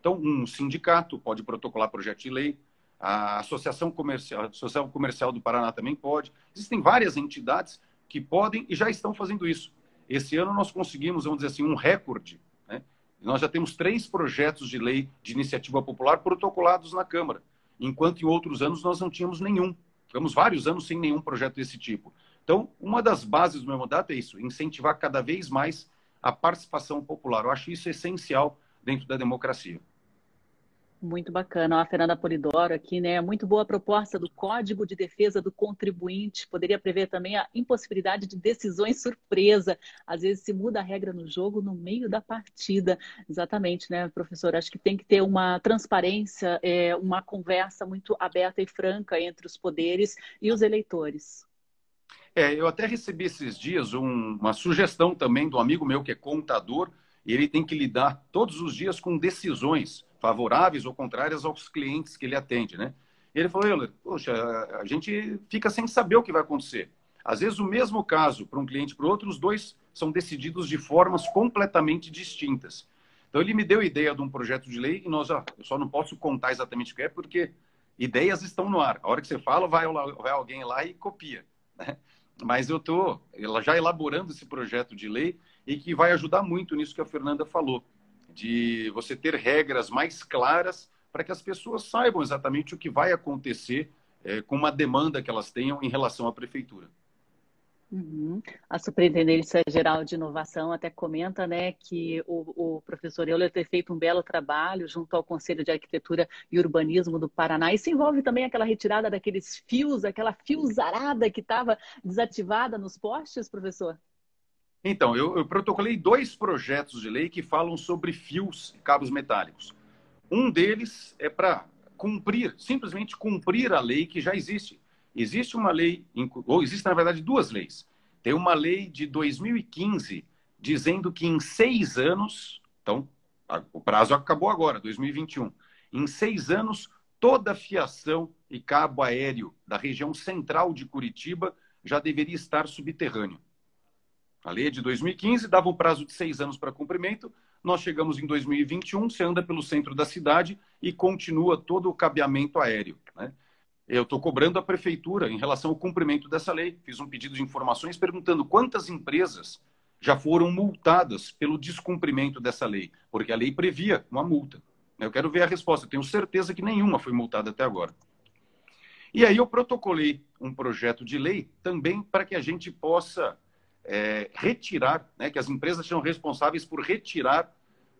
Então, um sindicato pode protocolar projeto de lei, a Associação Comercial, a Associação Comercial do Paraná também pode. Existem várias entidades que podem e já estão fazendo isso. Esse ano nós conseguimos, vamos dizer assim, um recorde. Né? Nós já temos três projetos de lei de iniciativa popular protocolados na Câmara, enquanto em outros anos nós não tínhamos nenhum. Ficamos vários anos sem nenhum projeto desse tipo. Então, uma das bases do meu mandato é isso: incentivar cada vez mais a participação popular. Eu acho isso essencial dentro da democracia.
Muito bacana. A Fernanda Polidoro aqui, né? Muito boa a proposta do Código de Defesa do Contribuinte. Poderia prever também a impossibilidade de decisões surpresa. Às vezes se muda a regra no jogo no meio da partida. Exatamente, né, professor? Acho que tem que ter uma transparência, é, uma conversa muito aberta e franca entre os poderes e os eleitores.
É, eu até recebi esses dias um, uma sugestão também do amigo meu que é contador, ele tem que lidar todos os dias com decisões favoráveis ou contrárias aos clientes que ele atende, né? Ele falou, Euler, poxa, a gente fica sem saber o que vai acontecer. Às vezes, o mesmo caso para um cliente para o outro, os dois são decididos de formas completamente distintas. Então, ele me deu a ideia de um projeto de lei e nós, ó, eu só não posso contar exatamente o que é, porque ideias estão no ar. A hora que você fala, vai, vai alguém lá e copia. Né? Mas eu estou já elaborando esse projeto de lei e que vai ajudar muito nisso que a Fernanda falou de você ter regras mais claras para que as pessoas saibam exatamente o que vai acontecer é, com uma demanda que elas tenham em relação à prefeitura.
Uhum. A Superintendência Geral de Inovação até comenta né, que o, o professor Euler ter feito um belo trabalho junto ao Conselho de Arquitetura e Urbanismo do Paraná. Isso envolve também aquela retirada daqueles fios, aquela fiozarada que estava desativada nos postes, professor?
Então, eu, eu protocolei dois projetos de lei que falam sobre fios e cabos metálicos. Um deles é para cumprir, simplesmente cumprir a lei que já existe. Existe uma lei, ou existem, na verdade, duas leis. Tem uma lei de 2015 dizendo que em seis anos, então, o prazo acabou agora, 2021, em seis anos, toda fiação e cabo aéreo da região central de Curitiba já deveria estar subterrâneo. A lei é de 2015, dava um prazo de seis anos para cumprimento. Nós chegamos em 2021, você anda pelo centro da cidade e continua todo o cabeamento aéreo. Né? Eu estou cobrando a prefeitura em relação ao cumprimento dessa lei. Fiz um pedido de informações perguntando quantas empresas já foram multadas pelo descumprimento dessa lei, porque a lei previa uma multa. Eu quero ver a resposta. Tenho certeza que nenhuma foi multada até agora. E aí eu protocolei um projeto de lei também para que a gente possa é, retirar, né, que as empresas são responsáveis por retirar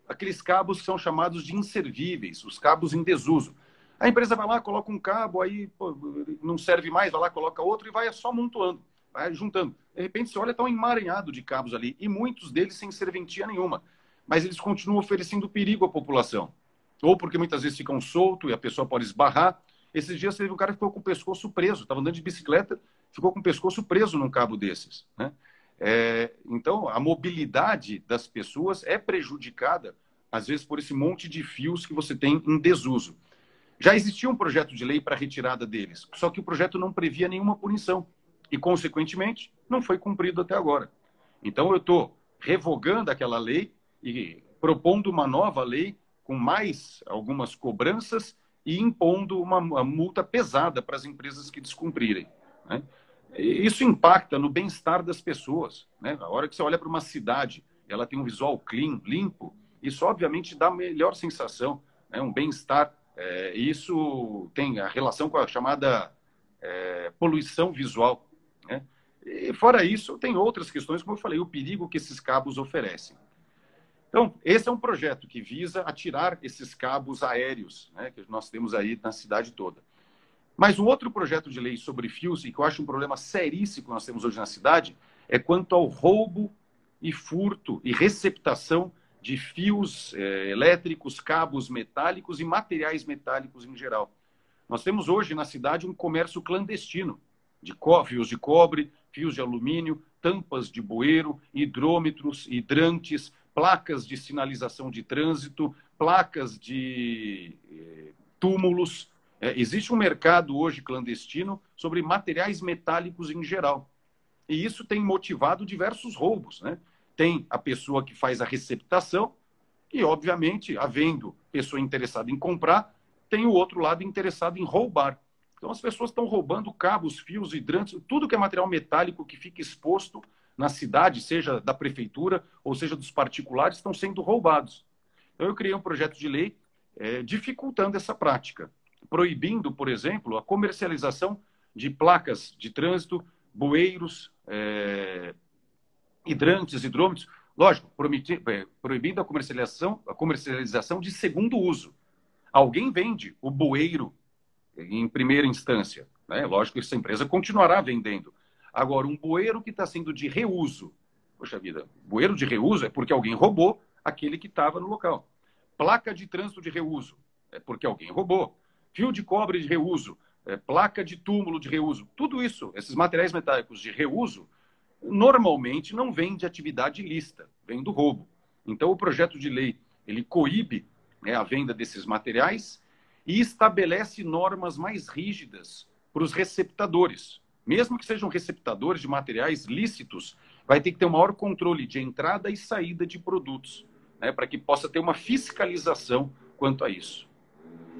aqueles cabos que são chamados de inservíveis, os cabos em desuso. A empresa vai lá, coloca um cabo, aí pô, não serve mais, vai lá, coloca outro e vai só montuando, vai juntando. De repente você olha, está um emaranhado de cabos ali, e muitos deles sem serventia nenhuma. Mas eles continuam oferecendo perigo à população. Ou porque muitas vezes ficam soltos e a pessoa pode esbarrar. Esses dias teve um cara que ficou com o pescoço preso, estava andando de bicicleta, ficou com o pescoço preso num cabo desses. Né? É, então, a mobilidade das pessoas é prejudicada, às vezes, por esse monte de fios que você tem em desuso. Já existia um projeto de lei para retirada deles, só que o projeto não previa nenhuma punição e, consequentemente, não foi cumprido até agora. Então, eu estou revogando aquela lei e propondo uma nova lei com mais algumas cobranças e impondo uma, multa pesada para as empresas que descumprirem. Né? Isso impacta no bem-estar das pessoas. Né? A hora que você olha para uma cidade, ela tem um visual clean, limpo, isso obviamente dá melhor sensação, né? um bem-estar. É, isso tem a relação com a chamada é, poluição visual. Né? E fora isso, tem outras questões, como eu falei, o perigo que esses cabos oferecem. Então, esse é um projeto que visa atirar esses cabos aéreos né, que nós temos aí na cidade toda. Mas um outro projeto de lei sobre fios, e que eu acho um problema seríssimo que nós temos hoje na cidade, é quanto ao roubo e furto e receptação de fios eh, elétricos, cabos metálicos e materiais metálicos em geral. Nós temos hoje na cidade um comércio clandestino de fios de cobre, fios de alumínio, tampas de bueiro, hidrômetros, hidrantes, placas de sinalização de trânsito, placas de eh, túmulos. É, existe um mercado hoje clandestino sobre materiais metálicos em geral. E isso tem motivado diversos roubos. Né? Tem a pessoa que faz a receptação e, obviamente, havendo pessoa interessada em comprar, tem o outro lado interessado em roubar. Então, as pessoas estão roubando cabos, fios, hidrantes, tudo que é material metálico que fica exposto na cidade, seja da prefeitura ou seja dos particulares, estão sendo roubados. Então, eu criei um projeto de lei é, dificultando essa prática, proibindo, por exemplo, a comercialização de placas de trânsito, bueiros, é, hidrantes, hidrômetros, lógico, é, proibindo a comercialização, a comercialização de segundo uso. Alguém vende o bueiro em primeira instância. Né? Lógico que essa empresa continuará vendendo. Agora, um bueiro que está sendo de reuso, poxa vida, bueiro de reuso é porque alguém roubou aquele que estava no local. Placa de trânsito de reuso é porque alguém roubou. Fio de cobre de reuso, é, placa de túmulo de reuso. Tudo isso, esses materiais metálicos de reuso, normalmente não vem de atividade ilícita, vem do roubo. Então, o projeto de lei ele coíbe né, a venda desses materiais e estabelece normas mais rígidas para os receptadores. Mesmo que sejam receptadores de materiais lícitos, vai ter que ter um maior controle de entrada e saída de produtos, né, para que possa ter uma fiscalização quanto a isso.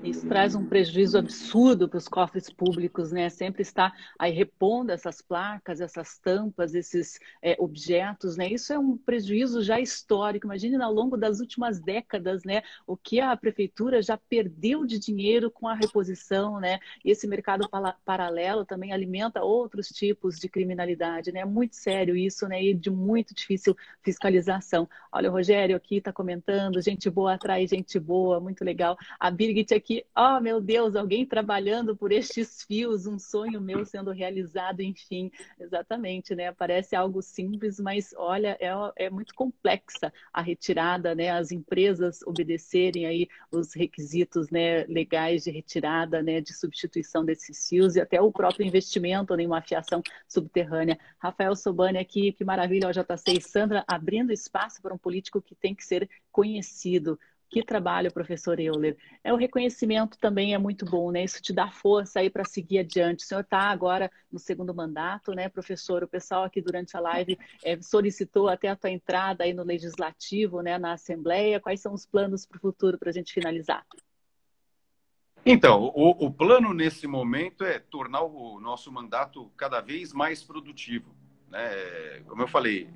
Isso traz um prejuízo absurdo para os cofres públicos, né? Sempre está aí repondo essas placas, essas tampas, esses é, objetos, né? Isso é um prejuízo já histórico. Imagine ao longo das últimas décadas, né? O que a prefeitura já perdeu de dinheiro com a reposição, né? E esse mercado paralelo também alimenta outros tipos de criminalidade, né? É muito sério isso, né? E de muito difícil fiscalização. Olha, o Rogério aqui está comentando, gente boa atrai gente boa, muito legal. A Birgit aqui que, oh meu Deus, alguém trabalhando por estes fios, um sonho meu sendo realizado, enfim, exatamente, né? Parece algo simples, mas olha, é, é muito complexa a retirada, né? As empresas obedecerem aí os requisitos, né, legais de retirada, né, de substituição desses fios e até o próprio investimento em uma fiação subterrânea. Rafael Sobani aqui, que maravilha, o JC e Sandra abrindo espaço para um político que tem que ser conhecido. Que trabalho, professor Euler. É o reconhecimento também é muito bom, né? Isso te dá força aí para seguir adiante. O senhor está agora no segundo mandato, né, professor? O pessoal aqui durante a live é, solicitou até a tua entrada aí no legislativo, né, na Assembleia. Quais são os planos para o futuro para a gente finalizar?
Então, o, o plano nesse momento é tornar o nosso mandato cada vez mais produtivo. Né? Como eu falei,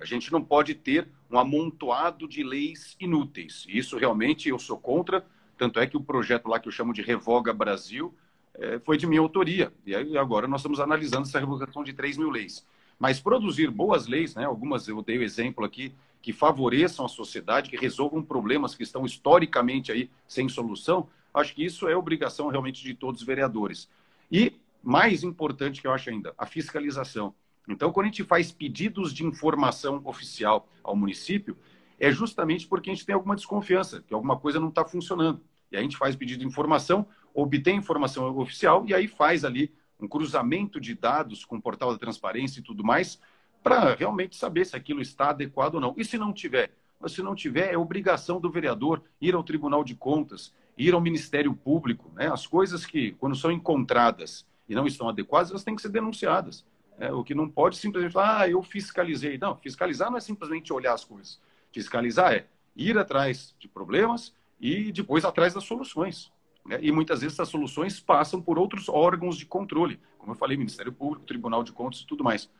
a gente não pode ter um amontoado de leis inúteis. Isso realmente eu sou contra. Tanto é que o projeto lá que eu chamo de Revoga Brasil é, foi de minha autoria. E agora nós estamos analisando essa revogação de 3 mil leis. Mas produzir boas leis, né, algumas eu dei o exemplo aqui, que favoreçam a sociedade, que resolvam problemas que estão historicamente aí sem solução, acho que isso é obrigação realmente de todos os vereadores. E, mais importante que eu acho ainda, a fiscalização. Então, quando a gente faz pedidos de informação oficial ao município, é justamente porque a gente tem alguma desconfiança, que alguma coisa não está funcionando. E a gente faz pedido de informação, obtém informação oficial e aí faz ali um cruzamento de dados com o portal da transparência e tudo mais, para realmente saber se aquilo está adequado ou não. E se não tiver? Mas se não tiver, é obrigação do vereador ir ao Tribunal de Contas, ir ao Ministério Público. Né? As coisas que, quando são encontradas e não estão adequadas, elas têm que ser denunciadas. É, o que não pode simplesmente falar, ah, eu fiscalizei. Não, fiscalizar não é simplesmente olhar as coisas. Fiscalizar é ir atrás de problemas e depois atrás das soluções. Né? E muitas vezes essas soluções passam por outros órgãos de controle, como eu falei, Ministério Público, Tribunal de Contas e tudo mais.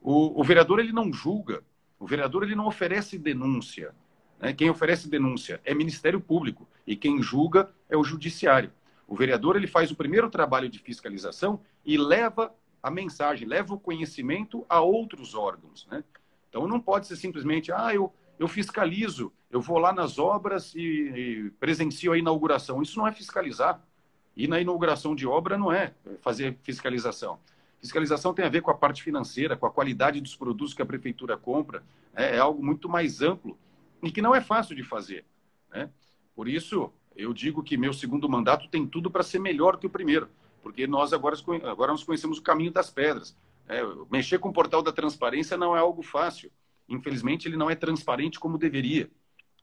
O, o vereador ele não julga, o vereador ele não oferece denúncia. Né? Quem oferece denúncia é Ministério Público e quem julga é o Judiciário. O vereador ele faz o primeiro trabalho de fiscalização e leva a mensagem, leva o conhecimento a outros órgãos. Né? Então não pode ser simplesmente, ah, eu, eu fiscalizo, eu vou lá nas obras e, e presencio a inauguração. Isso não é fiscalizar. E na inauguração de obra não é fazer fiscalização. Fiscalização tem a ver com a parte financeira, com a qualidade dos produtos que a prefeitura compra. É, é algo muito mais amplo e que não é fácil de fazer. Né? Por isso, eu digo que meu segundo mandato tem tudo para ser melhor que o primeiro porque nós agora, agora nós conhecemos o caminho das pedras. É, mexer com o portal da transparência não é algo fácil. Infelizmente, ele não é transparente como deveria.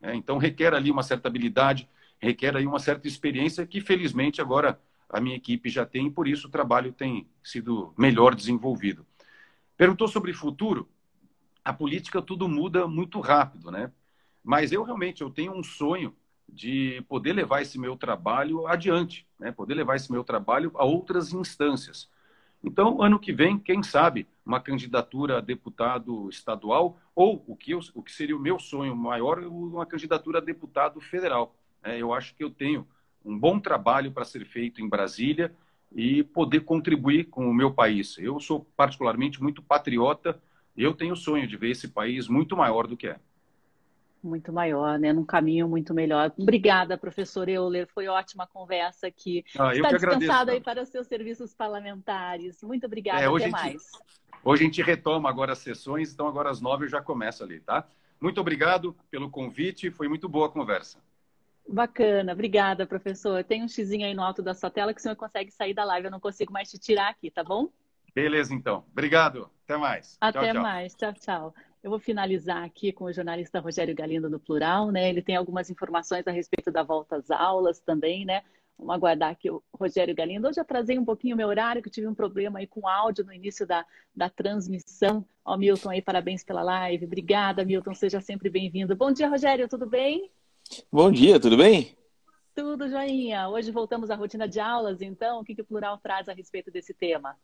É, então, requer ali uma certa habilidade, requer aí uma certa experiência que, felizmente, agora a minha equipe já tem, e por isso o trabalho tem sido melhor desenvolvido. Perguntou sobre futuro. A política tudo muda muito rápido, né? Mas eu realmente eu tenho um sonho de poder levar esse meu trabalho adiante, né? Poder levar esse meu trabalho a outras instâncias. Então, ano que vem, quem sabe, uma candidatura a deputado estadual ou o que, eu, o que seria o meu sonho maior, uma candidatura a deputado federal. É, eu acho que eu tenho um bom trabalho para ser feito em Brasília e poder contribuir com o meu país. Eu sou particularmente muito patriota eu tenho o sonho de ver esse país muito maior do que é.
Muito maior, né? Num caminho muito melhor. Obrigada, professor Euler. Foi ótima conversa aqui. Ah, Está descansado aí para os seus serviços parlamentares. Muito obrigada. É, Até mais.
Gente, hoje a gente retoma agora as sessões, então agora às nove eu já começo ali, tá? Muito obrigado pelo convite. Foi muito boa a conversa.
Bacana, obrigada, professor. Tem um xizinho aí no alto da sua tela que o senhor consegue sair da live. Eu não consigo mais te tirar aqui, tá bom?
Beleza, então. Obrigado. Até mais.
Até tchau, tchau. mais. Tchau, tchau. Eu vou finalizar aqui com o jornalista Rogério Galindo no plural, né? Ele tem algumas informações a respeito da volta às aulas também, né? Vamos aguardar aqui o Rogério Galindo. Hoje atrasei um pouquinho o meu horário, que tive um problema aí com o áudio no início da, da transmissão. Ó, Milton aí, parabéns pela live. Obrigada, Milton. Seja sempre bem-vindo. Bom dia, Rogério. Tudo bem?
Bom dia, tudo bem?
Tudo joinha. Hoje voltamos à rotina de aulas, então. O que, que o Plural traz a respeito desse tema?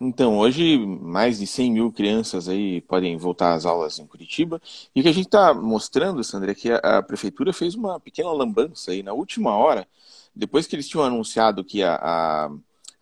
Então, hoje mais de 100 mil crianças aí podem voltar às aulas em Curitiba. E o que a gente está mostrando, Sandra, é que a, a, prefeitura fez uma pequena lambança aí na última hora, depois que eles tinham anunciado que a, a,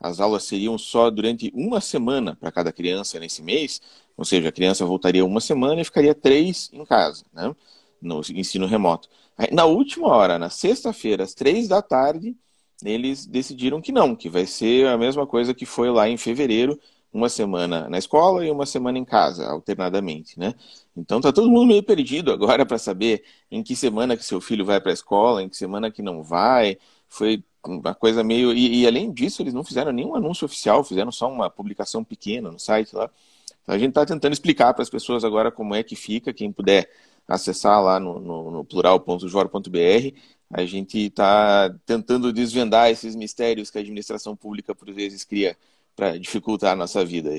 as aulas seriam só durante uma semana para cada criança nesse mês, ou seja, a criança voltaria uma semana e ficaria três em casa, né, no ensino remoto. Na última hora, na sexta-feira, às três da tarde, eles decidiram que não, que vai ser a mesma coisa que foi lá em fevereiro, uma semana na escola e uma semana em casa, alternadamente, né? Então tá todo mundo meio perdido agora para saber em que semana que seu filho vai para a escola, em que semana que não vai. Foi uma coisa meio e, e, além disso eles não fizeram nenhum anúncio oficial, fizeram só uma publicação pequena no site lá. Então, a gente está tentando explicar para as pessoas agora como é que fica, quem puder acessar lá no, no, no plural.jor.br. A gente está tentando desvendar esses mistérios que a administração pública, por vezes, cria para dificultar a nossa vida.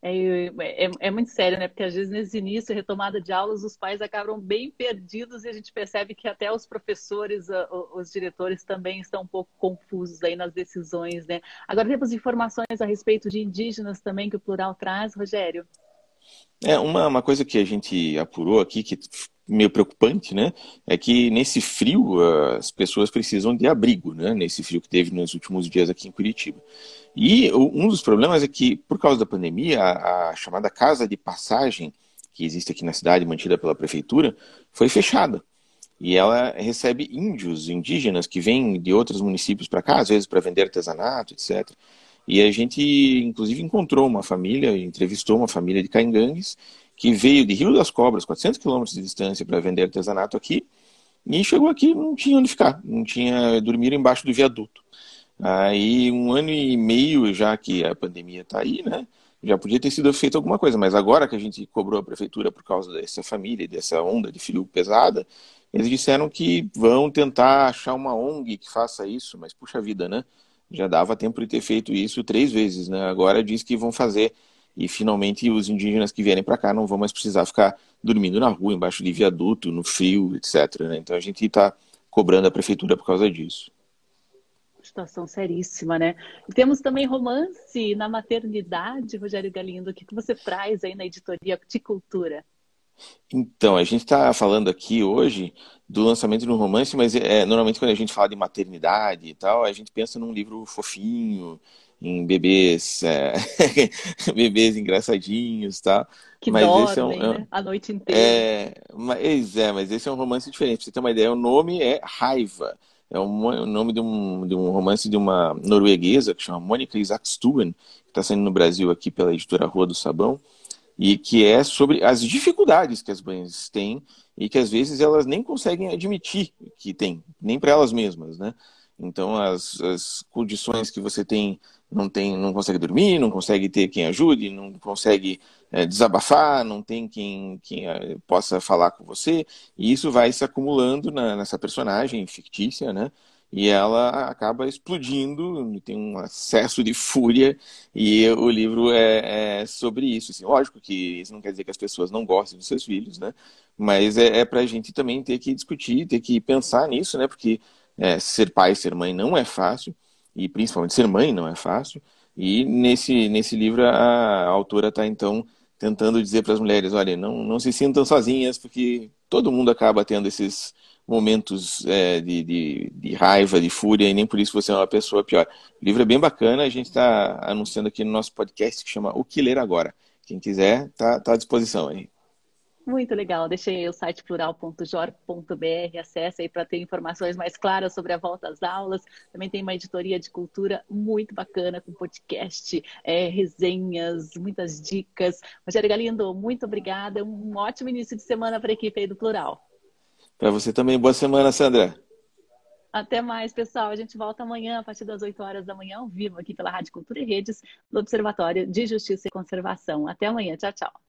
É, é, é, muito sério, né? Porque às vezes nesse início, retomada de aulas, os pais acabam bem perdidos e a gente percebe que até os professores, os diretores também estão um pouco confusos aí nas decisões, né? Agora temos informações a respeito de indígenas também que o plural traz, Rogério.
É, uma, uma coisa que a gente apurou aqui, que meio preocupante, né? É que nesse frio as pessoas precisam de abrigo, né? Nesse frio que teve nos últimos dias aqui em Curitiba. E um dos problemas é que, por causa da pandemia, a, a chamada casa de passagem, que existe aqui na cidade, mantida pela prefeitura, foi fechada. E ela recebe índios, indígenas, que vêm de outros municípios para cá, às vezes para vender artesanato, etc. E a gente, inclusive, encontrou uma família, entrevistou uma família de Caingangues, que veio de Rio das Cobras, 400 quilômetros de distância, para vender artesanato aqui, e chegou aqui não tinha onde ficar, não tinha, dormiram embaixo do viaduto. Aí, um ano e meio já que a pandemia está aí, né? Já podia ter sido feito alguma coisa, mas agora que a gente cobrou a prefeitura por causa dessa família, dessa onda de frio pesada, eles disseram que vão tentar achar uma ONG que faça isso, mas puxa vida, né? Já dava tempo de ter feito isso três vezes, né? Agora diz que vão fazer e finalmente os indígenas que vierem para cá não vão mais precisar ficar dormindo na rua, embaixo de viaduto, no frio, etc. Né? Então a gente está cobrando a prefeitura por causa disso.
Situação seríssima, né? E temos também romance na maternidade, Rogério Galindo. O que, que você traz aí na editoria de cultura?
Então, a gente está falando aqui hoje do lançamento de um romance, mas é, normalmente quando a gente fala de maternidade e tal, a gente pensa num livro fofinho, em bebês, é, bebês engraçadinos, tá?
Que mas dormem, esse é um, é né? a noite inteira.
É, mas é, mas esse é um romance diferente. Pra você ter uma ideia, o nome é Raiva. É um, o nome de um, de um romance de uma norueguesa que chama Mônica Isakstuen, que está saindo no Brasil aqui pela editora Rua do Sabão e que é sobre as dificuldades que as mães têm e que às vezes elas nem conseguem admitir que têm, nem para elas mesmas, né? Então, as, as, condições que você tem não tem, não consegue dormir, não consegue ter quem ajude, não consegue é, desabafar, não tem quem, quem é, possa falar com você, e isso vai se acumulando na, nessa personagem fictícia, né? E ela acaba explodindo, tem um acesso de fúria, e o livro é, é sobre isso. Assim, lógico que isso não quer dizer que as pessoas não gostem dos seus filhos, né? Mas é, é para a gente também ter que discutir, ter que pensar nisso, né? Porque é, ser pai, ser mãe não é fácil e principalmente ser mãe não é fácil. E nesse, nesse livro a, autora está então tentando dizer para as mulheres, olha, não, não se sintam sozinhas, porque todo mundo acaba tendo esses momentos é, de, de, de, raiva, de fúria, e nem por isso você é uma pessoa pior. O livro é bem bacana, a gente está anunciando aqui no nosso podcast que chama O Que Ler Agora. Quem quiser, está tá à disposição aí.
Muito legal. Deixei o site plural.jor.br. Acesse aí para ter informações mais claras sobre a volta às aulas. Também tem uma editoria de cultura muito bacana, com podcast, é, resenhas, muitas dicas. Rogério Galindo, muito obrigada. Um ótimo início de semana para a equipe aí do Plural.
Para você também. Boa semana, Sandra.
Até mais, pessoal. A gente volta amanhã, a partir das 8 horas da manhã, ao vivo, aqui pela Rádio Cultura e Redes, do Observatório de Justiça e Conservação. Até amanhã. Tchau, tchau.